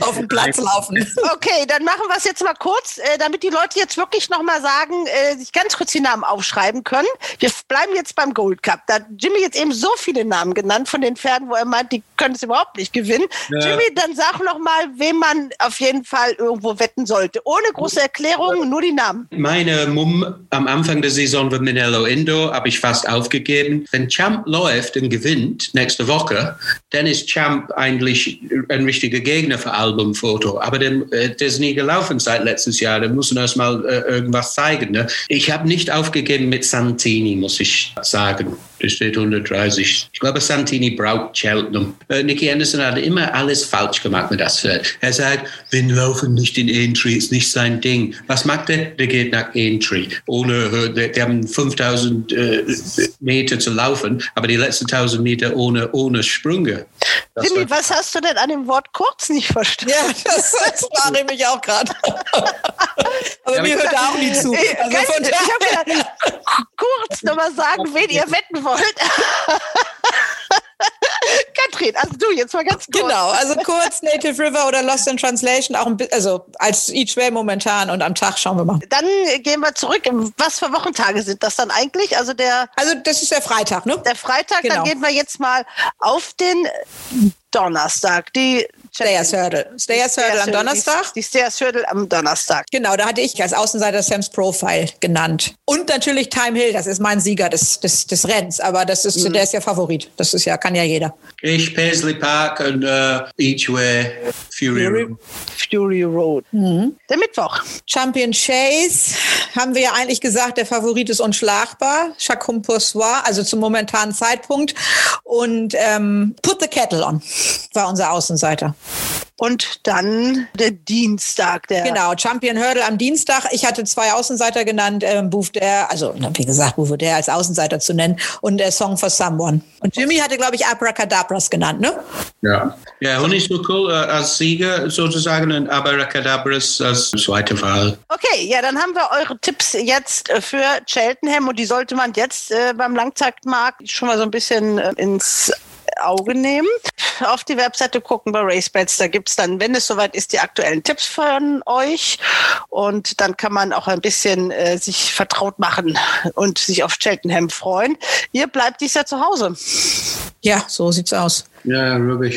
auf den Platz laufen. Okay, dann machen wir es jetzt mal kurz, äh, damit die Leute jetzt wirklich nochmal sagen, äh, sich ganz kurz die Namen aufschreiben können. Wir bleiben jetzt beim Gold Cup. Da hat Jimmy jetzt eben so viele Namen genannt von den Pferden, wo er meint, die können es überhaupt nicht gewinnen. Ja. Jimmy, dann sag nochmal, wem man auf jeden Fall irgendwo wetten sollte. Ohne große Erklärung, nur die Namen. Meine Mumm am Anfang der Saison war Minello Indo, habe ich fast aufgegeben. Wenn Champ läuft und gewinnt nächste Woche, dann ist Champ eigentlich ein richtiger Gegner für Albumfoto. Aber der, äh, der ist nie gelaufen seit letztes Jahr. Der muss erst mal äh, irgendwas zeigen. Ne? Ich habe nicht aufgegeben mit Santini, muss ich sagen. Es steht 130. Ich glaube, Santini braucht Cheltenham. Äh, Nicky Anderson hat immer alles falsch gemacht mit das Pferd. Er sagt, wir laufen nicht in Aintree, ist nicht sein Ding. Was macht er? Der geht nach Aintree. Ohne, die, die haben 5000 äh, Meter zu laufen, aber die letzten 1000 Meter ohne, ohne Sprünge. Das war- was hast du denn an dem Wort kurz nicht verstanden? Ja, das, das war nämlich auch gerade. Aber Ja, mir hört da auch nie zu. Also ich daher- habe gedacht, kurz nochmal sagen, wen ihr wetten wollt. Katrin, also du jetzt mal ganz kurz. Genau, also kurz Native River oder Lost in Translation, auch ein bisschen, also als Each Way momentan und am Tag schauen wir mal. Dann gehen wir zurück. Was für Wochentage sind das dann eigentlich? Also der, Also das ist der Freitag, ne? der Freitag, Genau. dann gehen wir jetzt mal auf den Donnerstag. Die Stayers Hurdle. Stayers Hurdle am Donnerstag. Die, die Stayers Hurdle am Donnerstag. Genau, da hatte ich als Außenseiter Sam's Profile genannt. Und natürlich Time Hill, das ist mein Sieger des, des, des Rennens, aber das ist, der ist ja Favorit. Das ist ja, kann ja jeder. Ich, Paisley Park und äh, Each Way, Fury Fury. Road. Fury Road. Mhm. Der Mittwoch. Champion Chase haben wir ja eigentlich gesagt, der Favorit ist unschlagbar. Chacun Poursoir, also zum momentanen Zeitpunkt. Und ähm, Put the Kettle on war unser Außenseiter. Und dann der Dienstag. Der Genau, Champion Hurdle am Dienstag. Ich hatte zwei Außenseiter genannt, ähm, Bouffer, also na, wie gesagt, Bouffer als Außenseiter zu nennen und der Song for Someone. Und Jimmy hatte, glaube ich, Abracadabras genannt, ne? Ja. Ja, Honeysuckle äh, als Sieger sozusagen und Abracadabras als zweite Wahl. Okay, ja, dann haben wir eure Tipps jetzt äh, für Cheltenham und die sollte man jetzt äh, beim Langzeitmarkt schon mal so ein bisschen äh, ins Auge nehmen. Auf die Webseite gucken bei RaceBets, da gibt's dann, wenn es soweit ist, die aktuellen Tipps von euch und dann kann man auch ein bisschen äh, sich vertraut machen und sich auf Cheltenham freuen. Ihr bleibt dies Jahr zu Hause. Ja, so sieht's aus. Ja, ja, das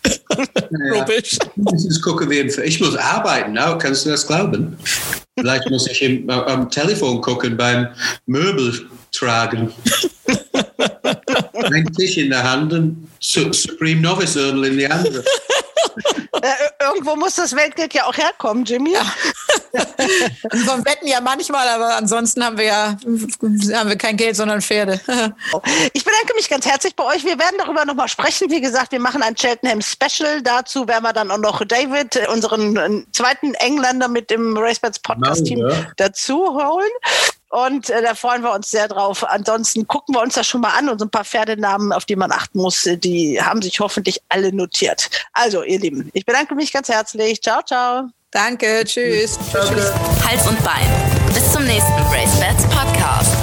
ist gucken wir im- Ich muss arbeiten, now, kannst du das glauben? Vielleicht muss ich im, äh, am Telefon gucken beim Möbel tragen. Ein Tisch in der Hand und Su Supreme Novice Erdl in die andere. Äh, irgendwo muss das Weltgeld ja auch herkommen, Jimmy. Vom Wetten ja manchmal, aber ansonsten haben wir ja haben wir kein Geld, sondern Pferde. Ich bedanke mich ganz herzlich bei euch. Wir werden darüber nochmal sprechen. Wie gesagt, wir machen ein Cheltenham Special. Dazu werden wir dann auch noch David, äh, unseren äh, zweiten Engländer mit dem RaceBets Podcast-Team, Genau, ja. dazu holen. Und äh, da freuen wir uns sehr drauf. Ansonsten gucken wir uns das schon mal an und so ein paar Pferdenamen, auf die man achten muss, äh, die haben sich hoffentlich alle notiert. Also, ihr Lieben, ich bedanke mich ganz herzlich. Ciao, ciao. Danke, tschüss. Hals und Bein. Bis zum nächsten Race Bats Podcast.